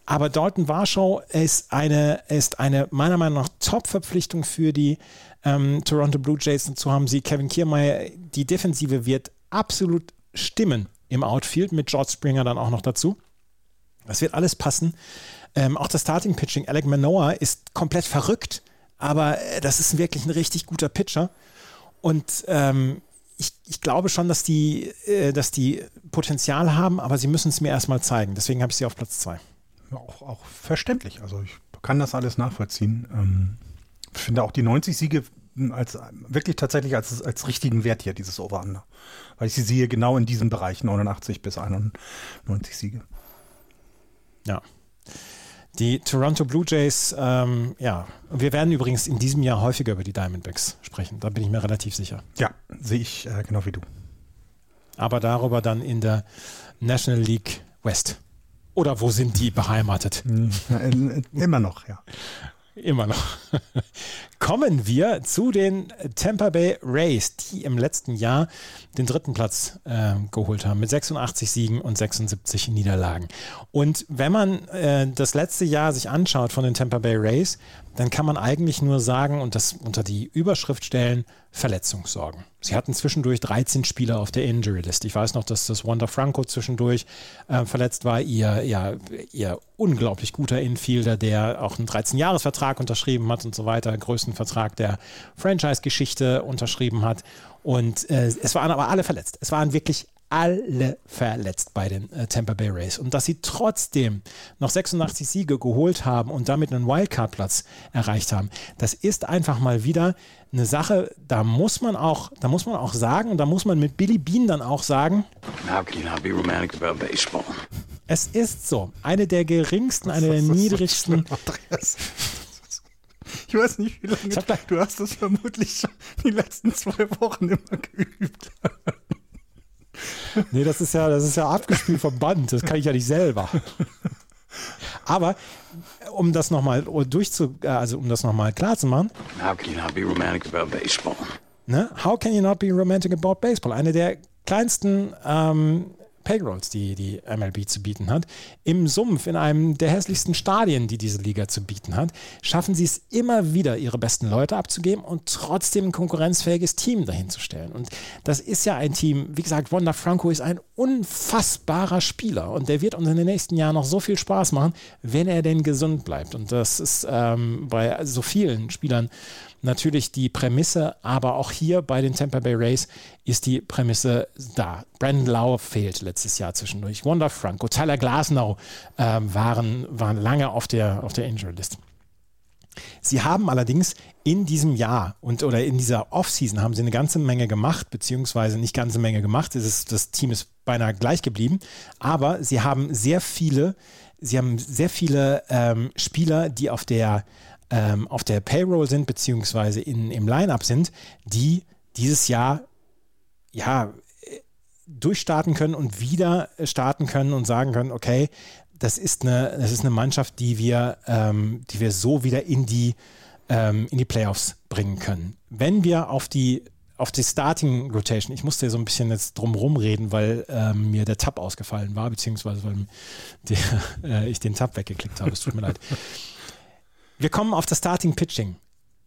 Aber Dalton Varshow ist eine, ist eine meiner Meinung nach Top-Verpflichtung für die ähm, Toronto Blue Jays. Dazu haben sie Kevin Kiermaier. Die Defensive wird absolut stimmen im Outfield mit George Springer dann auch noch dazu. Das wird alles passen. Ähm, auch das Starting Pitching, Alec Manoa ist komplett verrückt, aber äh, das ist wirklich ein richtig guter Pitcher. Und ähm, ich, ich, glaube schon, dass die, äh, dass die Potenzial haben, aber sie müssen es mir erstmal zeigen. Deswegen habe ich sie auf Platz 2. Ja, auch, auch, verständlich. Also ich kann das alles nachvollziehen. Ähm, ich finde auch die 90 Siege als wirklich tatsächlich als, als richtigen Wert hier, dieses Over-Under. Weil ich sie sehe genau in diesem Bereich, 89 bis 91 Siege. Ja. Die Toronto Blue Jays, ähm, ja, wir werden übrigens in diesem Jahr häufiger über die Diamondbacks sprechen. Da bin ich mir relativ sicher. Ja, sehe ich äh, genau wie du. Aber darüber dann in der National League West. Oder wo sind die beheimatet? Hm, immer noch, ja. Immer noch. Kommen wir zu den Tampa Bay Rays, die im letzten Jahr den dritten Platz äh, geholt haben mit 86 Siegen und 76 Niederlagen. Und wenn man äh, das letzte Jahr sich anschaut von den Tampa Bay Rays, dann kann man eigentlich nur sagen und das unter die Überschrift stellen, Verletzungssorgen. Sie hatten zwischendurch 13 Spieler auf der Injury List. Ich weiß noch, dass das Wanda Franco zwischendurch äh, verletzt war, ihr, ja, ihr unglaublich guter Infielder, der auch einen 13-Jahres-Vertrag unterschrieben hat und so weiter, größten Vertrag der Franchise-Geschichte unterschrieben hat. Und äh, es waren aber alle verletzt. Es waren wirklich alle verletzt bei den äh, Tampa Bay Rays. Und dass sie trotzdem noch 86 Siege geholt haben und damit einen Wildcard-Platz erreicht haben, das ist einfach mal wieder eine Sache, da muss man auch, da muss man auch sagen, und da muss man mit Billy Bean dann auch sagen. How can you not be romantic about baseball? Es ist so. Eine der geringsten, eine der niedrigsten. Ich weiß nicht, wie lange. Du hast das vermutlich schon die letzten zwei Wochen immer geübt. Nee, das ist ja, das ist ja abgespielt vom Band. Das kann ich ja nicht selber. Aber um das nochmal durchzu, äh, also um das nochmal klar zu machen. How can you not be romantic about baseball? Ne? How can you not be romantic about baseball? Eine der kleinsten ähm, Payrolls, die die MLB zu bieten hat. Im Sumpf, in einem der hässlichsten Stadien, die diese Liga zu bieten hat, schaffen sie es immer wieder, ihre besten Leute abzugeben und trotzdem ein konkurrenzfähiges Team dahinzustellen. Und das ist ja ein Team, wie gesagt, Wanda Franco ist ein unfassbarer Spieler und der wird uns in den nächsten Jahren noch so viel Spaß machen, wenn er denn gesund bleibt. Und das ist ähm, bei so vielen Spielern natürlich die Prämisse, aber auch hier bei den Tampa Bay Rays ist die Prämisse da. Brandon Lau fehlt letztes Jahr zwischendurch. Wanda Franco, Tyler Glasnow äh, waren, waren lange auf der, auf der Injury List. Sie haben allerdings in diesem Jahr und oder in dieser Offseason haben sie eine ganze Menge gemacht, beziehungsweise nicht ganze Menge gemacht. Ist, das Team ist beinahe gleich geblieben, aber sie haben sehr viele, sie haben sehr viele ähm, Spieler, die auf der ähm, auf der Payroll sind, beziehungsweise in, im Line-Up sind, die dieses Jahr ja durchstarten können und wieder starten können und sagen können, okay, das ist eine, das ist eine Mannschaft, die wir, ähm, die wir so wieder in die, ähm, in die Playoffs bringen können. Wenn wir auf die auf die Starting Rotation, ich musste so ein bisschen jetzt drumherum reden, weil ähm, mir der Tab ausgefallen war, beziehungsweise weil der, äh, ich den Tab weggeklickt habe. Es tut mir leid. Wir kommen auf das Starting Pitching.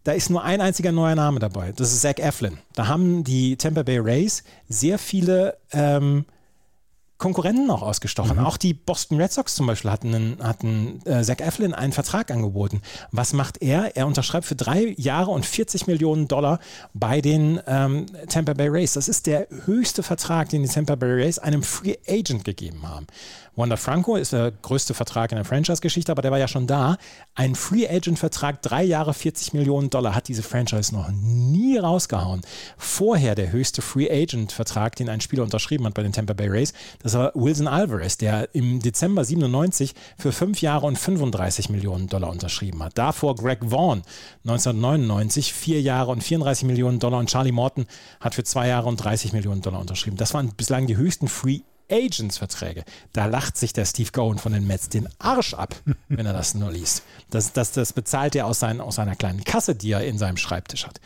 Da ist nur ein einziger neuer Name dabei. Das ist Zach Eflin. Da haben die Tampa Bay Rays sehr viele ähm, Konkurrenten noch ausgestochen. Mhm. Auch die Boston Red Sox zum Beispiel hatten, einen, hatten äh, Zach Eflin einen Vertrag angeboten. Was macht er? Er unterschreibt für drei Jahre und 40 Millionen Dollar bei den ähm, Tampa Bay Rays. Das ist der höchste Vertrag, den die Tampa Bay Rays einem Free Agent gegeben haben. Wanda Franco ist der größte Vertrag in der Franchise-Geschichte, aber der war ja schon da. Ein Free Agent-Vertrag, drei Jahre 40 Millionen Dollar, hat diese Franchise noch nie rausgehauen. Vorher der höchste Free Agent-Vertrag, den ein Spieler unterschrieben hat bei den Tampa Bay Rays, das war Wilson Alvarez, der im Dezember 97 für fünf Jahre und 35 Millionen Dollar unterschrieben hat. Davor Greg Vaughn 1999, vier Jahre und 34 Millionen Dollar und Charlie Morton hat für zwei Jahre und 30 Millionen Dollar unterschrieben. Das waren bislang die höchsten Free Agents-Verträge. Da lacht sich der Steve Gowen von den Mets den Arsch ab, wenn er das nur liest. Das, das, das bezahlt er aus, sein, aus seiner kleinen Kasse, die er in seinem Schreibtisch hat.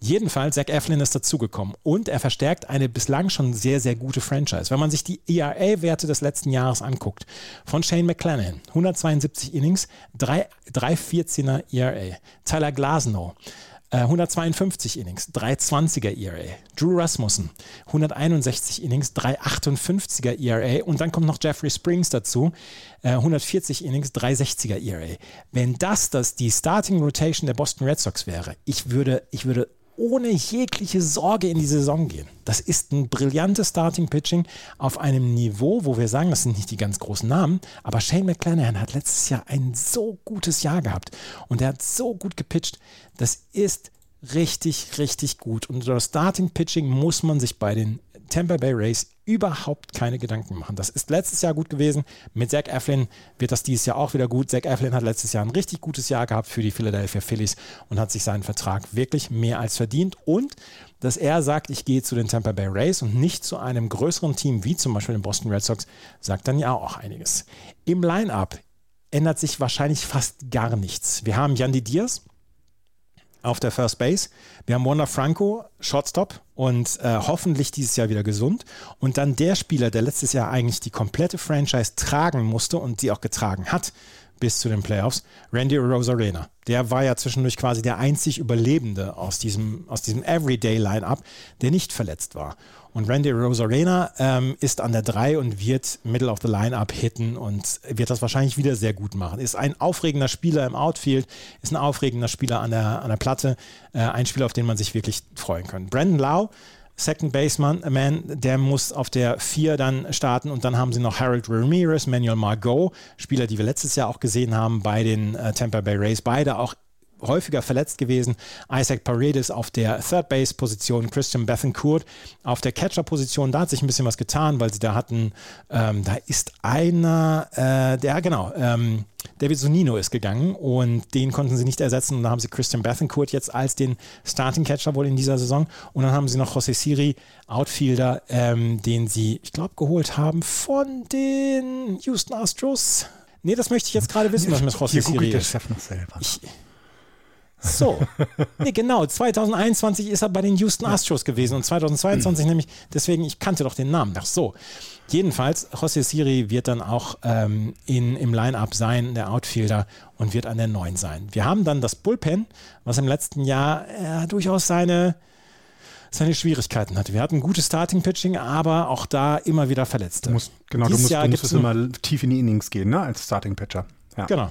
Jedenfalls, Zach Eflin ist dazugekommen und er verstärkt eine bislang schon sehr, sehr gute Franchise. Wenn man sich die ERA-Werte des letzten Jahres anguckt, von Shane McClanahan, 172 Innings, 3, 314er ERA. Tyler Glasnow, 152 äh, Innings, 320er ERA. Drew Rasmussen, 161 Innings, 358er ERA. Und dann kommt noch Jeffrey Springs dazu, 140 äh, Innings, 360er ERA. Wenn das, das die Starting Rotation der Boston Red Sox wäre, ich würde, ich würde ohne jegliche Sorge in die Saison gehen. Das ist ein brillantes Starting-Pitching auf einem Niveau, wo wir sagen, das sind nicht die ganz großen Namen, aber Shane McClanahan hat letztes Jahr ein so gutes Jahr gehabt und er hat so gut gepitcht. Das ist richtig, richtig gut. Und das Starting-Pitching muss man sich bei den Tampa Bay Rays überhaupt keine Gedanken machen. Das ist letztes Jahr gut gewesen. Mit Zach Eflin wird das dieses Jahr auch wieder gut. Zach Eflin hat letztes Jahr ein richtig gutes Jahr gehabt für die Philadelphia Phillies und hat sich seinen Vertrag wirklich mehr als verdient. Und dass er sagt, ich gehe zu den Tampa Bay Rays und nicht zu einem größeren Team wie zum Beispiel den Boston Red Sox, sagt dann ja auch einiges. Im Line-Up ändert sich wahrscheinlich fast gar nichts. Wir haben Yandy Diaz, auf der First Base. Wir haben Wanda Franco, Shortstop und äh, hoffentlich dieses Jahr wieder gesund. Und dann der Spieler, der letztes Jahr eigentlich die komplette Franchise tragen musste und die auch getragen hat bis zu den Playoffs, Randy Rosarena. Der war ja zwischendurch quasi der einzig Überlebende aus diesem, aus diesem Everyday-Line-Up, der nicht verletzt war. Und Randy Rosarena ähm, ist an der 3 und wird Middle of the Lineup hitten und wird das wahrscheinlich wieder sehr gut machen. Ist ein aufregender Spieler im Outfield, ist ein aufregender Spieler an der, an der Platte, äh, ein Spieler, auf den man sich wirklich freuen kann. Brandon Lau, Second Baseman, Man, der muss auf der 4 dann starten und dann haben sie noch Harold Ramirez, Manuel Margot, Spieler, die wir letztes Jahr auch gesehen haben bei den äh, Tampa Bay Rays, beide auch häufiger verletzt gewesen. Isaac Paredes auf der Third Base Position, Christian Bethencourt auf der Catcher Position. Da hat sich ein bisschen was getan, weil sie da hatten, ähm, da ist einer, äh, der, genau, ähm, David Sonino ist gegangen und den konnten sie nicht ersetzen. Und da haben sie Christian Bethencourt jetzt als den Starting Catcher wohl in dieser Saison. Und dann haben sie noch José Siri, Outfielder, ähm, den sie, ich glaube, geholt haben von den Houston Astros. Nee, das möchte ich jetzt gerade wissen, was mit José Siri ist. Ich, so. Nee, genau. 2021 ist er bei den Houston Astros gewesen und 2022 mhm. nämlich, deswegen, ich kannte doch den Namen. Ach so. Jedenfalls, José Siri wird dann auch ähm, in, im Line-Up sein, der Outfielder, und wird an der 9 sein. Wir haben dann das Bullpen, was im letzten Jahr äh, durchaus seine, seine Schwierigkeiten hatte. Wir hatten gutes Starting-Pitching, aber auch da immer wieder Verletzte. Du musst, genau, Dieses du musst, du musst immer tief in die Innings gehen, ne, als Starting-Pitcher. Ja. Genau.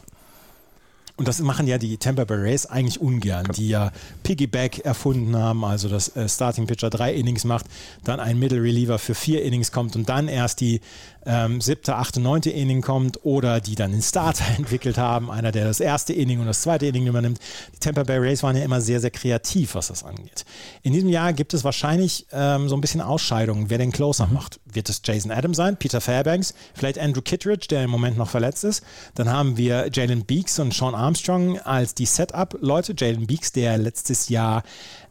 Und das machen ja die Tampa Bay Rays eigentlich ungern, die ja Piggyback erfunden haben, also dass äh, Starting Pitcher drei Innings macht, dann ein Middle Reliever für vier Innings kommt und dann erst die ähm, siebte, achte, neunte Inning kommt oder die dann den Starter entwickelt haben, einer, der das erste Inning und das zweite Inning übernimmt. Die Tampa Bay Rays waren ja immer sehr, sehr kreativ, was das angeht. In diesem Jahr gibt es wahrscheinlich ähm, so ein bisschen Ausscheidungen, wer den Closer mhm. macht. Wird es Jason Adams sein, Peter Fairbanks, vielleicht Andrew Kittredge, der im Moment noch verletzt ist. Dann haben wir Jalen Beeks und Sean Armstrong als die Setup-Leute. Jalen Beeks, der letztes Jahr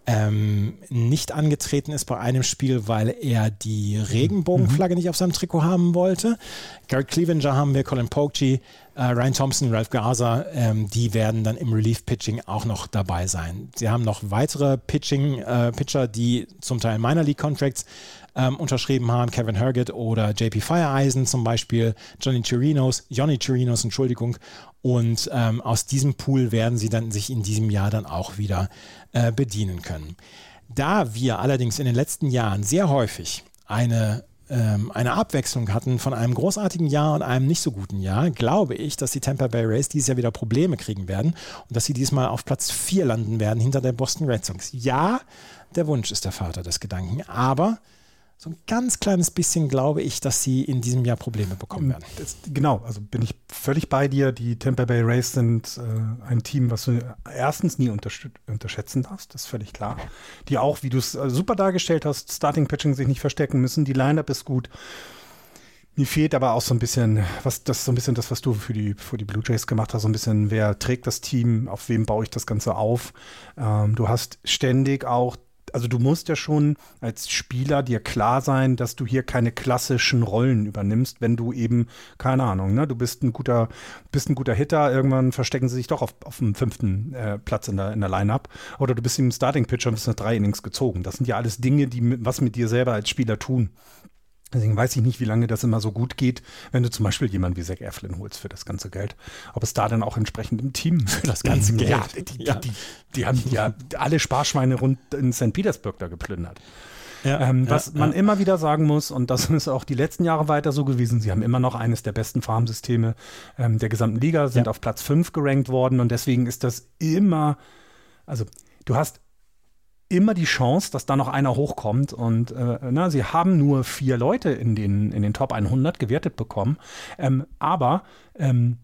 ähm, nicht angetreten ist bei einem Spiel, weil er die Regenbogenflagge mhm. nicht auf seinem Trikot haben wollte. Garrett Clevenger haben wir, Colin Pokey, äh, Ryan Thompson, Ralph Garza, ähm, die werden dann im Relief-Pitching auch noch dabei sein. Sie haben noch weitere Pitching, äh, Pitcher, die zum Teil Minor League Contracts ähm, unterschrieben haben, Kevin Herget oder JP Fireeisen zum Beispiel, Johnny Chirinos, Johnny Chirinos, Entschuldigung. Und ähm, aus diesem Pool werden sie dann sich in diesem Jahr dann auch wieder äh, bedienen können. Da wir allerdings in den letzten Jahren sehr häufig eine ähm, eine Abwechslung hatten von einem großartigen Jahr und einem nicht so guten Jahr, glaube ich, dass die Tampa Bay Rays dieses Jahr wieder Probleme kriegen werden und dass sie diesmal auf Platz 4 landen werden hinter der Boston Red Sox. Ja, der Wunsch ist der Vater des Gedanken, aber so ein ganz kleines bisschen glaube ich, dass sie in diesem Jahr Probleme bekommen werden. Das, genau, also bin ich völlig bei dir. Die Tampa Bay Rays sind äh, ein Team, was du erstens nie unterschätzen darfst, das ist völlig klar. Die auch, wie du es äh, super dargestellt hast, Starting Pitching sich nicht verstecken müssen. Die Lineup ist gut. Mir fehlt aber auch so ein bisschen, was das so ein bisschen das, was du für die, für die Blue Jays gemacht hast, so ein bisschen, wer trägt das Team, auf wem baue ich das Ganze auf. Ähm, du hast ständig auch also du musst ja schon als Spieler dir klar sein, dass du hier keine klassischen Rollen übernimmst, wenn du eben, keine Ahnung, ne, du bist ein guter, bist ein guter Hitter, irgendwann verstecken sie sich doch auf, auf dem fünften äh, Platz in der, in der Line-Up. Oder du bist im Starting-Pitcher und bist nach drei Innings gezogen. Das sind ja alles Dinge, die was mit dir selber als Spieler tun. Deswegen weiß ich nicht, wie lange das immer so gut geht, wenn du zum Beispiel jemanden wie Zach Eflin holst für das ganze Geld. Ob es da dann auch entsprechend im Team für das ganze Geld. Ja, die, ja. Die, die, die, haben ja alle Sparschweine rund in St. Petersburg da geplündert. Ja, ähm, was ja, man ja. immer wieder sagen muss, und das ist auch die letzten Jahre weiter so gewesen, sie haben immer noch eines der besten Farmsysteme ähm, der gesamten Liga, sind auf Platz 5 gerankt worden und deswegen ist das immer, also du hast immer die Chance, dass da noch einer hochkommt. Und äh, na, sie haben nur vier Leute in den, in den Top 100 gewertet bekommen. Ähm, aber ähm,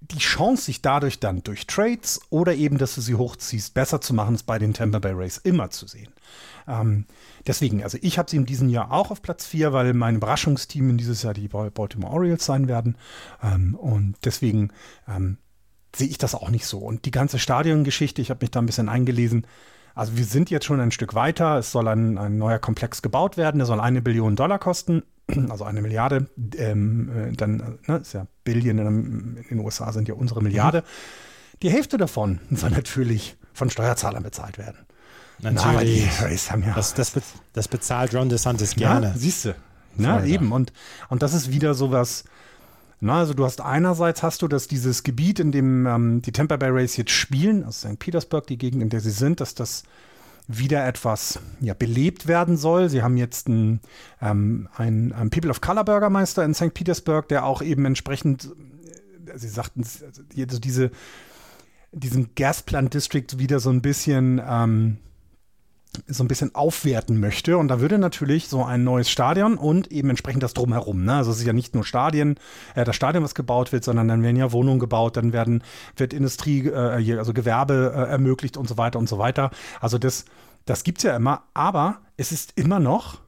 die Chance, sich dadurch dann durch Trades oder eben, dass du sie hochziehst, besser zu machen, ist bei den Tampa Bay Rays immer zu sehen. Ähm, deswegen, also ich habe sie in diesem Jahr auch auf Platz 4, weil mein Überraschungsteam in dieses Jahr die Baltimore Orioles sein werden. Ähm, und deswegen ähm, sehe ich das auch nicht so. Und die ganze Stadiongeschichte, ich habe mich da ein bisschen eingelesen. Also wir sind jetzt schon ein Stück weiter. Es soll ein, ein neuer Komplex gebaut werden. Der soll eine Billion Dollar kosten, also eine Milliarde. Ähm, äh, dann, ne, ist ja Billion in, in, den USA sind ja unsere Milliarde. Mhm. Die Hälfte davon soll natürlich von Steuerzahlern bezahlt werden. Natürlich. Na, die, haben ja das, das, das bezahlt Ron DeSantis gerne. Ja, siehst du. Na, eben. Und, und das ist wieder sowas, na, also du hast einerseits hast du, dass dieses Gebiet, in dem ähm, die Tampa Bay Rays jetzt spielen, also St. Petersburg, die Gegend, in der sie sind, dass das wieder etwas ja, belebt werden soll. Sie haben jetzt einen, ähm, einen, einen People of Color Bürgermeister in St. Petersburg, der auch eben entsprechend, äh, sie sagten, also diese, diesen Gasplant District wieder so ein bisschen ähm, so ein bisschen aufwerten möchte. Und da würde natürlich so ein neues Stadion und eben entsprechend das drumherum. Ne? Also es ist ja nicht nur Stadien, äh, das Stadion, was gebaut wird, sondern dann werden ja Wohnungen gebaut, dann werden, wird Industrie, äh, also Gewerbe äh, ermöglicht und so weiter und so weiter. Also das, das gibt es ja immer, aber es ist immer noch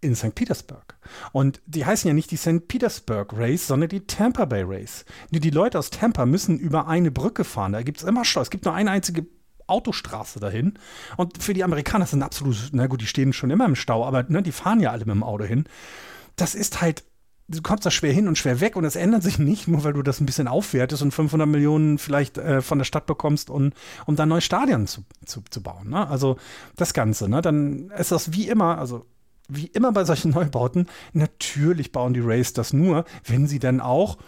in St. Petersburg. Und die heißen ja nicht die St. Petersburg Race, sondern die Tampa Bay Race. Die Leute aus Tampa müssen über eine Brücke fahren. Da gibt es immer Stau. Es gibt nur eine einzige Autostraße dahin. Und für die Amerikaner sind absolut, na gut, die stehen schon immer im Stau, aber ne, die fahren ja alle mit dem Auto hin. Das ist halt, du kommst da schwer hin und schwer weg und es ändert sich nicht, nur weil du das ein bisschen aufwertest und 500 Millionen vielleicht äh, von der Stadt bekommst, um, um da neue Stadien zu, zu, zu bauen. Ne? Also das Ganze, ne? dann ist das wie immer, also wie immer bei solchen Neubauten, natürlich bauen die Rays das nur, wenn sie dann auch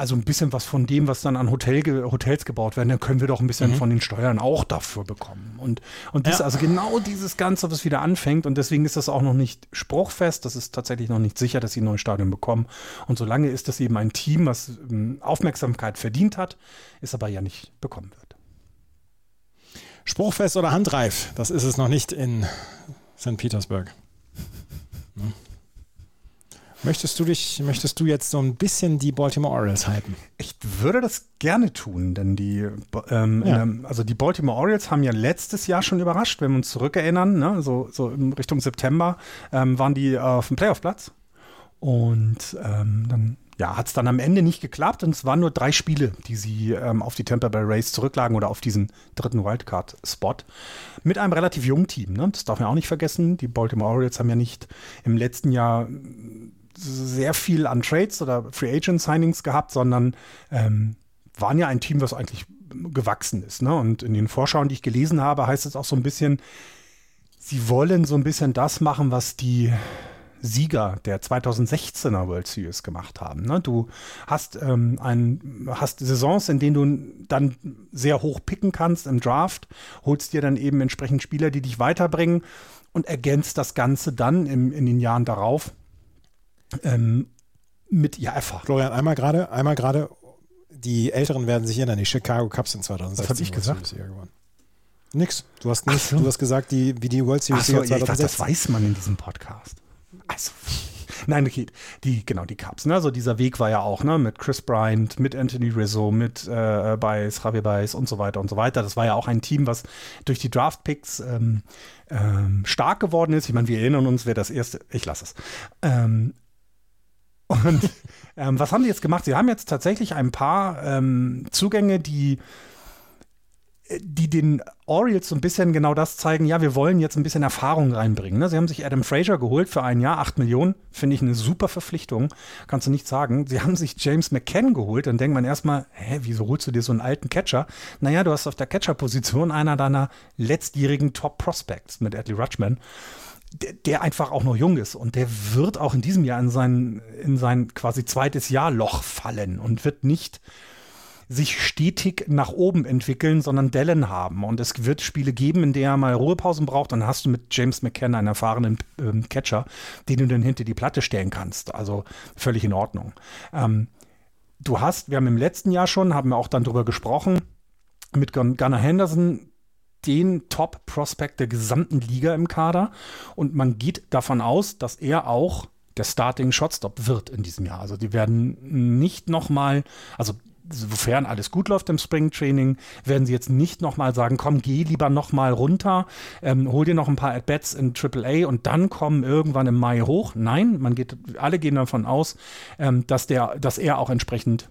also ein bisschen was von dem, was dann an Hotel, Hotels gebaut werden, dann können wir doch ein bisschen mhm. von den Steuern auch dafür bekommen. Und, und das, ja. also genau dieses Ganze, was wieder anfängt, und deswegen ist das auch noch nicht spruchfest, das ist tatsächlich noch nicht sicher, dass sie ein neues Stadion bekommen. Und solange ist das eben ein Team, was ähm, Aufmerksamkeit verdient hat, ist aber ja nicht bekommen wird. Spruchfest oder handreif, das ist es noch nicht in St. Petersburg. Möchtest du dich, möchtest du jetzt so ein bisschen die Baltimore Orioles hypen? Ich würde das gerne tun, denn die, ähm, ja. der, also die Baltimore Orioles haben ja letztes Jahr schon überrascht, wenn wir uns zurückerinnern, ne? so, so in Richtung September ähm, waren die auf dem Playoff-Platz. Und ähm, dann ja, hat es dann am Ende nicht geklappt und es waren nur drei Spiele, die sie ähm, auf die Tampa Bay Rays zurücklagen oder auf diesen dritten Wildcard-Spot. Mit einem relativ jungen Team, ne? das darf man auch nicht vergessen. Die Baltimore Orioles haben ja nicht im letzten Jahr sehr viel an Trades oder Free Agent Signings gehabt, sondern ähm, waren ja ein Team, was eigentlich gewachsen ist. Ne? Und in den Vorschauen, die ich gelesen habe, heißt es auch so ein bisschen, sie wollen so ein bisschen das machen, was die Sieger der 2016er World Series gemacht haben. Ne? Du hast, ähm, ein, hast Saisons, in denen du dann sehr hoch picken kannst im Draft, holst dir dann eben entsprechend Spieler, die dich weiterbringen und ergänzt das Ganze dann im, in den Jahren darauf ähm, mit ja einfach. Florian, einmal gerade, einmal gerade, die Älteren werden sich erinnern, die Chicago Cubs in 2016. Was habe ich gesagt? Nix. Du hast nicht, so. du hast gesagt, die, wie die World Series Ach so, 2016. Dachte, das weiß man in diesem Podcast. Also. Nein, okay, die, genau, die Cubs. Ne? Also dieser Weg war ja auch, ne, mit Chris Bryant, mit Anthony Rizzo, mit äh, Baez, Javier Baez und so weiter und so weiter. Das war ja auch ein Team, was durch die Draft-Picks ähm, ähm, stark geworden ist. Ich meine, wir erinnern uns, wer das erste, ich lasse es. Ähm, und ähm, was haben die jetzt gemacht? Sie haben jetzt tatsächlich ein paar ähm, Zugänge, die die den Orioles so ein bisschen genau das zeigen, ja, wir wollen jetzt ein bisschen Erfahrung reinbringen. Ne? Sie haben sich Adam Frazier geholt für ein Jahr, 8 Millionen, finde ich eine super Verpflichtung, kannst du nicht sagen. Sie haben sich James McCann geholt, dann denkt man erstmal, hä, wieso holst du dir so einen alten Catcher? Naja, du hast auf der Catcher-Position einer deiner letztjährigen Top-Prospects mit Adley Rutschman. Der, einfach auch noch jung ist und der wird auch in diesem Jahr in sein, in sein quasi zweites Jahr Loch fallen und wird nicht sich stetig nach oben entwickeln, sondern Dellen haben. Und es wird Spiele geben, in denen er mal Ruhepausen braucht. Dann hast du mit James McKenna einen erfahrenen ähm, Catcher, den du dann hinter die Platte stellen kannst. Also völlig in Ordnung. Ähm, du hast, wir haben im letzten Jahr schon, haben wir auch dann drüber gesprochen, mit Gunnar Henderson den Top-Prospect der gesamten Liga im Kader. Und man geht davon aus, dass er auch der Starting Shotstop wird in diesem Jahr. Also die werden nicht nochmal, also sofern alles gut läuft im Springtraining, werden sie jetzt nicht nochmal sagen, komm, geh lieber nochmal runter, ähm, hol dir noch ein paar At-Bats in AAA und dann kommen irgendwann im Mai hoch. Nein, man geht, alle gehen davon aus, ähm, dass, der, dass er auch entsprechend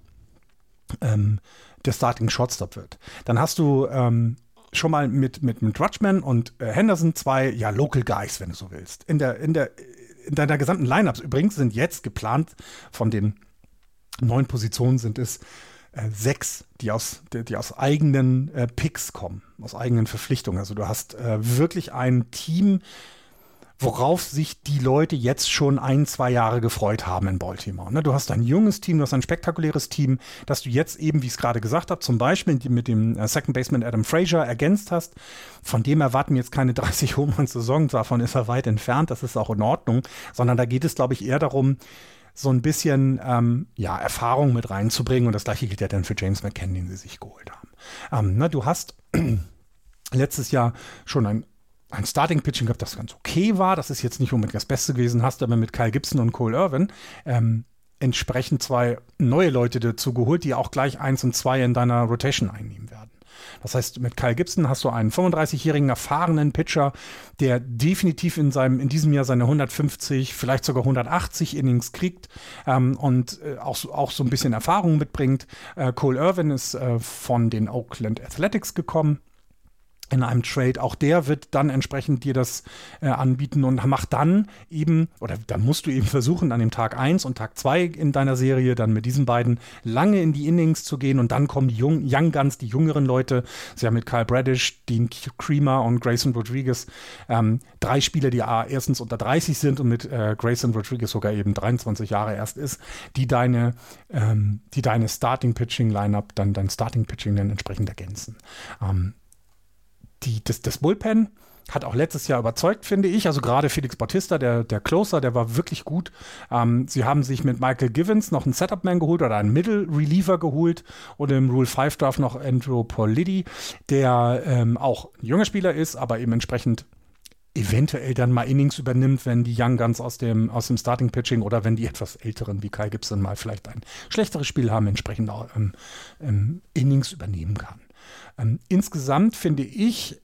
ähm, der Starting Shortstop wird. Dann hast du ähm, schon mal mit, mit, mit Rutschman und äh, Henderson zwei, ja, Local Guys, wenn du so willst. In der, in der, in deiner gesamten Lineups übrigens sind jetzt geplant von den neun Positionen sind es äh, sechs, die aus, die, die aus eigenen äh, Picks kommen, aus eigenen Verpflichtungen. Also du hast äh, wirklich ein Team, worauf sich die Leute jetzt schon ein, zwei Jahre gefreut haben in Baltimore. Ne? Du hast ein junges Team, du hast ein spektakuläres Team, das du jetzt eben, wie ich es gerade gesagt habe, zum Beispiel mit dem äh, Second Baseman Adam Frazier ergänzt hast. Von dem erwarten jetzt keine 30 Home Saison, davon ist er weit entfernt, das ist auch in Ordnung, sondern da geht es, glaube ich, eher darum, so ein bisschen ähm, ja, Erfahrung mit reinzubringen. Und das gleiche gilt ja dann für James McCann, den sie sich geholt haben. Ähm, na, du hast letztes Jahr schon ein, ein Starting-Pitching gehabt, das ganz okay war. Das ist jetzt nicht unbedingt das Beste gewesen, hast aber mit Kyle Gibson und Cole Irvin ähm, entsprechend zwei neue Leute dazu geholt, die auch gleich eins und zwei in deiner Rotation einnehmen werden. Das heißt, mit Kyle Gibson hast du einen 35-jährigen erfahrenen Pitcher, der definitiv in seinem in diesem Jahr seine 150, vielleicht sogar 180 Innings kriegt ähm, und äh, auch, auch so ein bisschen Erfahrung mitbringt. Äh, Cole Irvin ist äh, von den Oakland Athletics gekommen in einem Trade. Auch der wird dann entsprechend dir das äh, anbieten und macht dann eben, oder dann musst du eben versuchen, an dem Tag 1 und Tag 2 in deiner Serie dann mit diesen beiden lange in die Innings zu gehen und dann kommen die Jung, Young Guns, die jüngeren Leute. Sie haben mit Kyle Bradish, Dean Creamer und Grayson Rodriguez ähm, drei Spieler, die erstens unter 30 sind und mit äh, Grayson Rodriguez sogar eben 23 Jahre erst ist, die deine, ähm, die deine Starting Pitching Lineup, dann dein Starting Pitching dann entsprechend ergänzen. Ähm, die, das, das Bullpen hat auch letztes Jahr überzeugt, finde ich. Also gerade Felix Bautista, der, der Closer, der war wirklich gut. Ähm, sie haben sich mit Michael Givens noch einen Setup-Man geholt oder einen Middle-Reliever geholt und im Rule 5 Draft noch Andrew Pauliddy, der ähm, auch ein junger Spieler ist, aber eben entsprechend eventuell dann mal Innings übernimmt, wenn die Young Guns aus dem, aus dem Starting Pitching oder wenn die etwas älteren wie Kai Gibson mal vielleicht ein schlechteres Spiel haben, entsprechend auch ähm, ähm Innings übernehmen kann. Ähm, insgesamt finde ich,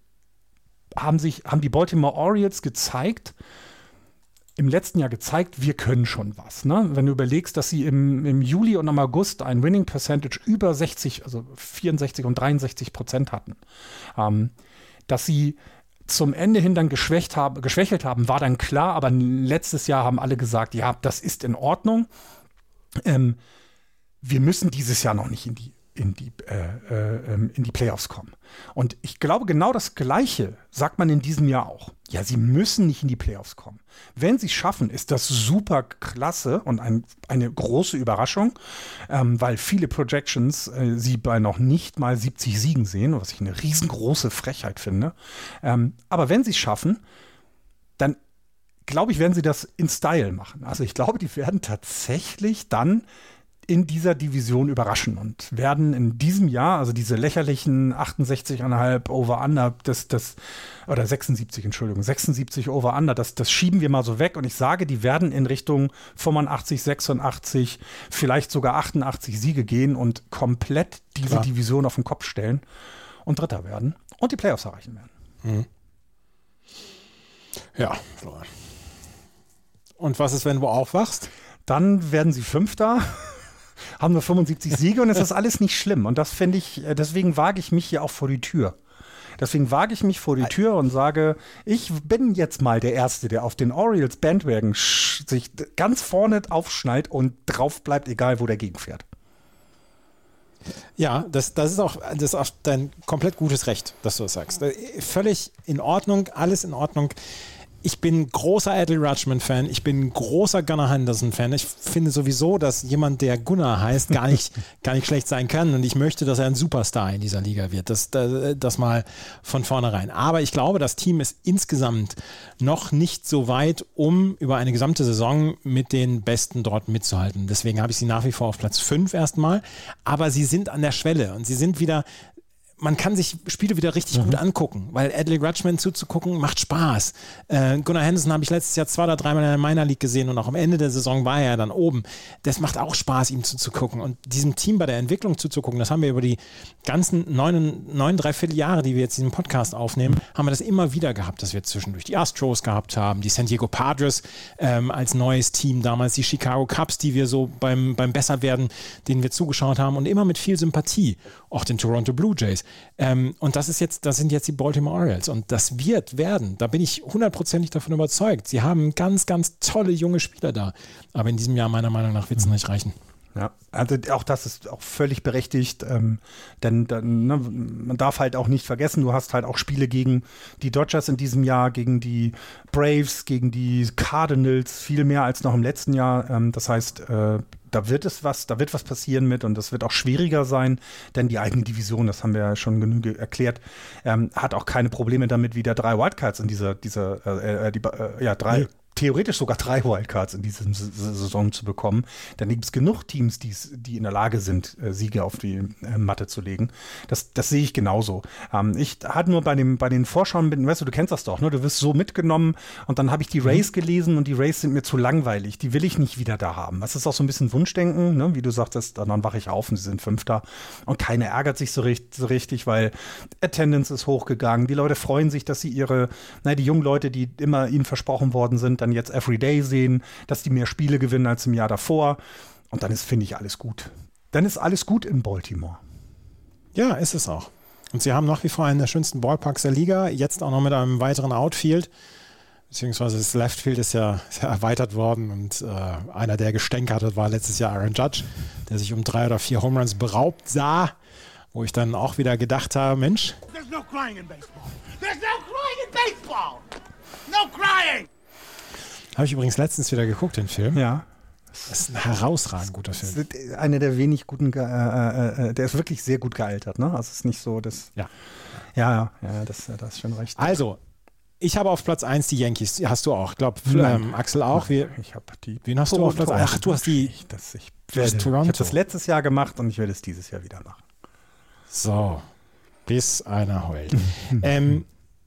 haben sich, haben die Baltimore Orioles gezeigt, im letzten Jahr gezeigt, wir können schon was. Ne? Wenn du überlegst, dass sie im, im Juli und im August ein Winning Percentage über 60, also 64 und 63 Prozent hatten. Ähm, dass sie zum Ende hin dann geschwächt haben, geschwächelt haben, war dann klar, aber letztes Jahr haben alle gesagt, ja, das ist in Ordnung. Ähm, wir müssen dieses Jahr noch nicht in die in die, äh, äh, ähm, in die Playoffs kommen. Und ich glaube, genau das Gleiche sagt man in diesem Jahr auch. Ja, sie müssen nicht in die Playoffs kommen. Wenn sie es schaffen, ist das super klasse und ein, eine große Überraschung, ähm, weil viele Projections äh, sie bei noch nicht mal 70 Siegen sehen, was ich eine riesengroße Frechheit finde. Ähm, aber wenn sie es schaffen, dann glaube ich, werden sie das in Style machen. Also ich glaube, die werden tatsächlich dann in dieser Division überraschen und werden in diesem Jahr, also diese lächerlichen 68,5 Over-Under, das, das, oder 76, Entschuldigung, 76 Over-Under, das, das schieben wir mal so weg und ich sage, die werden in Richtung 85, 86, vielleicht sogar 88 Siege gehen und komplett diese Klar. Division auf den Kopf stellen und Dritter werden und die Playoffs erreichen werden. Mhm. Ja, Und was ist, wenn du aufwachst? Dann werden sie Fünfter haben nur 75 Siege und es ist alles nicht schlimm. Und das finde ich, äh, deswegen wage ich mich hier auch vor die Tür. Deswegen wage ich mich vor die Tür und sage, ich bin jetzt mal der Erste, der auf den Orioles Bandwagon sich ganz vorne aufschnallt und drauf bleibt, egal wo der gegenfährt. Ja, das, das, ist auch, das ist auch dein komplett gutes Recht, dass du das sagst. Äh, völlig in Ordnung, alles in Ordnung ich bin großer Adley Rutschman-Fan, ich bin großer Gunnar Henderson-Fan. Ich finde sowieso, dass jemand, der Gunnar heißt, gar nicht, gar nicht schlecht sein kann. Und ich möchte, dass er ein Superstar in dieser Liga wird. Das, das, das mal von vornherein. Aber ich glaube, das Team ist insgesamt noch nicht so weit, um über eine gesamte Saison mit den Besten dort mitzuhalten. Deswegen habe ich sie nach wie vor auf Platz 5 erstmal. Aber sie sind an der Schwelle und sie sind wieder man kann sich Spiele wieder richtig mhm. gut angucken, weil Adley Rutschman zuzugucken macht Spaß. Äh, Gunnar Henderson habe ich letztes Jahr zwei oder dreimal in der Minor League gesehen und auch am Ende der Saison war er dann oben. Das macht auch Spaß, ihm zuzugucken und diesem Team bei der Entwicklung zuzugucken. Das haben wir über die ganzen neun, neun dreiviertel Jahre, die wir jetzt diesen Podcast aufnehmen, haben wir das immer wieder gehabt, dass wir zwischendurch die Astros gehabt haben, die San Diego Padres ähm, als neues Team, damals die Chicago Cubs, die wir so beim, beim Besserwerden, denen wir zugeschaut haben und immer mit viel Sympathie. Auch den Toronto Blue Jays. Ähm, und das ist jetzt, das sind jetzt die Baltimore Orioles. Und das wird werden. Da bin ich hundertprozentig davon überzeugt. Sie haben ganz, ganz tolle junge Spieler da. Aber in diesem Jahr meiner Meinung nach wird es nicht reichen. Ja, also auch das ist auch völlig berechtigt, ähm, denn dann, ne, man darf halt auch nicht vergessen, du hast halt auch Spiele gegen die Dodgers in diesem Jahr, gegen die Braves, gegen die Cardinals, viel mehr als noch im letzten Jahr. Ähm, das heißt, äh, da wird es was, da wird was passieren mit und das wird auch schwieriger sein, denn die eigene Division, das haben wir ja schon genügend erklärt, ähm, hat auch keine Probleme damit, wieder drei Wildcards in dieser, dieser, äh, äh, die, äh, ja, drei. Nee theoretisch sogar drei Wildcards in dieser Saison zu bekommen. Dann gibt es genug Teams, die in der Lage sind, äh, Siege auf die äh, Matte zu legen. Das, das sehe ich genauso. Ähm, ich hatte nur bei, dem, bei den Vorschauen, weißt du, du kennst das doch, ne? du wirst so mitgenommen und dann habe ich die mhm. Race gelesen und die Race sind mir zu langweilig. Die will ich nicht wieder da haben. Das ist auch so ein bisschen Wunschdenken, ne? wie du sagtest, dann wache ich auf und sie sind Fünfter und keiner ärgert sich so, richtig, so richtig weil Attendance ist hochgegangen. Die Leute freuen sich, dass sie ihre, na, die jungen Leute, die immer ihnen versprochen worden sind, dann jetzt Everyday sehen, dass die mehr Spiele gewinnen als im Jahr davor. Und dann ist, finde ich, alles gut. Dann ist alles gut in Baltimore. Ja, ist es auch. Und sie haben nach wie vor einen der schönsten Ballparks der Liga, jetzt auch noch mit einem weiteren Outfield. Beziehungsweise das Leftfield ist ja, ist ja erweitert worden und äh, einer, der gestänkert hat, war letztes Jahr Aaron Judge, der sich um drei oder vier Home Runs beraubt sah, wo ich dann auch wieder gedacht habe, Mensch. There's no crying in baseball. There's no crying in baseball. No crying. Habe ich übrigens letztens wieder geguckt, den Film. Ja. Das ist ein herausragend guter Film. Einer der wenig guten, äh, äh, äh, der ist wirklich sehr gut gealtert, ne? Also es ist nicht so, dass. Ja. Ja, ja, das, das ist schon recht. Also, ich habe auf Platz 1 die Yankees. Hast du auch. Ich glaube, ähm, Axel auch. Wie, ich habe die. Wen hast du auf Platz 1? Ach, du hast die. Ich, das, ich, werde, ich habe das letztes Jahr gemacht und ich werde es dieses Jahr wieder machen. So. Bis einer heult. ähm,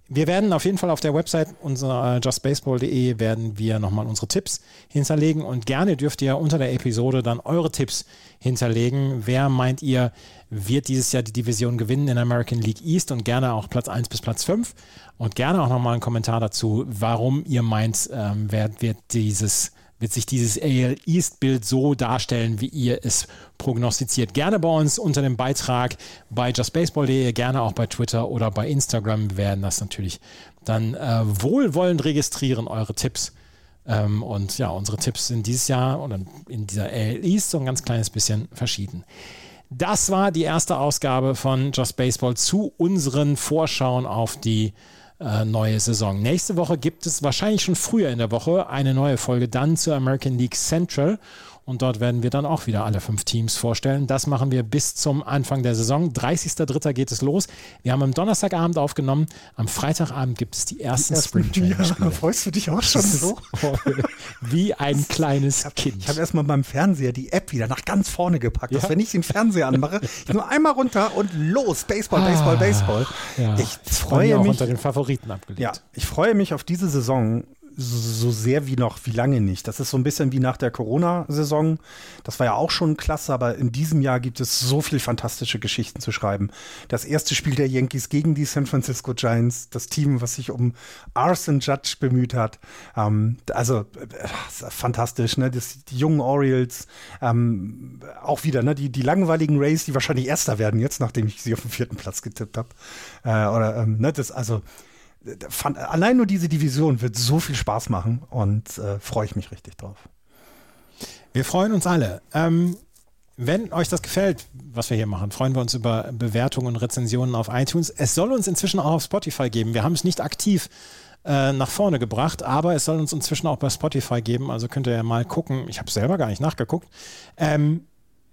wir werden auf jeden Fall auf der Website unserer äh, justbaseball.de werden wir nochmal unsere Tipps hinterlegen und gerne dürft ihr unter der Episode dann eure Tipps hinterlegen. Wer meint ihr, wird dieses Jahr die Division gewinnen in American League East und gerne auch Platz 1 bis Platz 5 und gerne auch nochmal einen Kommentar dazu, warum ihr meint, ähm, wer wird dieses wird sich dieses AL East-Bild so darstellen, wie ihr es prognostiziert. Gerne bei uns unter dem Beitrag bei justbaseball.de, gerne auch bei Twitter oder bei Instagram. Wir werden das natürlich dann äh, wohlwollend registrieren, eure Tipps. Ähm, und ja, unsere Tipps sind dieses Jahr oder in dieser AL East so ein ganz kleines bisschen verschieden. Das war die erste Ausgabe von Just Baseball zu unseren Vorschauen auf die äh, neue Saison. Nächste Woche gibt es wahrscheinlich schon früher in der Woche eine neue Folge dann zur American League Central. Und dort werden wir dann auch wieder alle fünf Teams vorstellen. Das machen wir bis zum Anfang der Saison. 30.03. geht es los. Wir haben am Donnerstagabend aufgenommen. Am Freitagabend gibt es die ersten, ersten Spring Training. Ja, freust du dich auch schon so? Wie ein kleines Kind. Ich habe erstmal beim Fernseher die App wieder nach ganz vorne gepackt, ja? dass wenn ich den Fernseher anmache, ich nur einmal runter und los, Baseball, Baseball, ah, Baseball. Ja, ich freue mich unter den Favoriten abgelegt. Ja, ich freue mich auf diese Saison so sehr wie noch, wie lange nicht. Das ist so ein bisschen wie nach der Corona-Saison. Das war ja auch schon klasse, aber in diesem Jahr gibt es so viel fantastische Geschichten zu schreiben. Das erste Spiel der Yankees gegen die San Francisco Giants, das Team, was sich um Arson Judge bemüht hat. Ähm, also äh, fantastisch, ne? Das, die jungen Orioles, ähm, auch wieder, ne? Die, die langweiligen Rays, die wahrscheinlich Erster werden jetzt, nachdem ich sie auf den vierten Platz getippt habe. Äh, oder, ähm, ne? Das, also fand, allein nur diese Division wird so viel Spaß machen und äh, freue ich mich richtig drauf. Wir freuen uns alle. Ähm, wenn euch das gefällt, was wir hier machen, freuen wir uns über Bewertungen und Rezensionen auf iTunes. Es soll uns inzwischen auch auf Spotify geben. Wir haben es nicht aktiv äh, nach vorne gebracht, aber es soll uns inzwischen auch bei Spotify geben. Also könnt ihr ja mal gucken. Ich habe selber gar nicht nachgeguckt. Ähm,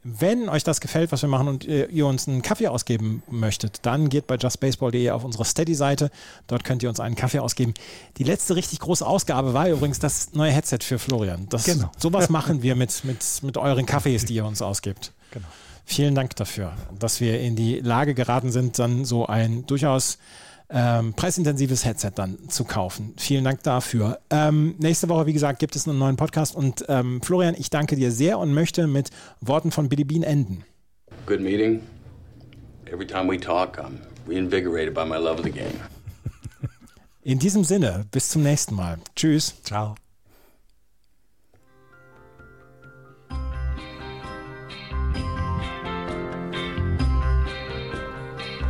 wenn euch das gefällt, was wir machen und ihr, ihr uns einen Kaffee ausgeben möchtet, dann geht bei justbaseball.de auf unsere Steady-Seite. Dort könnt ihr uns einen Kaffee ausgeben. Die letzte richtig große Ausgabe war übrigens das neue Headset für Florian. Das, genau. Sowas machen wir mit, mit, mit euren Kaffees, die ihr uns ausgibt. Genau. Vielen Dank dafür, dass wir in die Lage geraten sind, dann so ein durchaus ähm, preisintensives Headset dann zu kaufen. Vielen Dank dafür. Ähm, nächste Woche, wie gesagt, gibt es einen neuen Podcast und ähm, Florian, ich danke dir sehr und möchte mit Worten von Billy Bean enden. Good meeting. Every time we talk, I'm reinvigorated by my love of the game. In diesem Sinne, bis zum nächsten Mal. Tschüss. Ciao.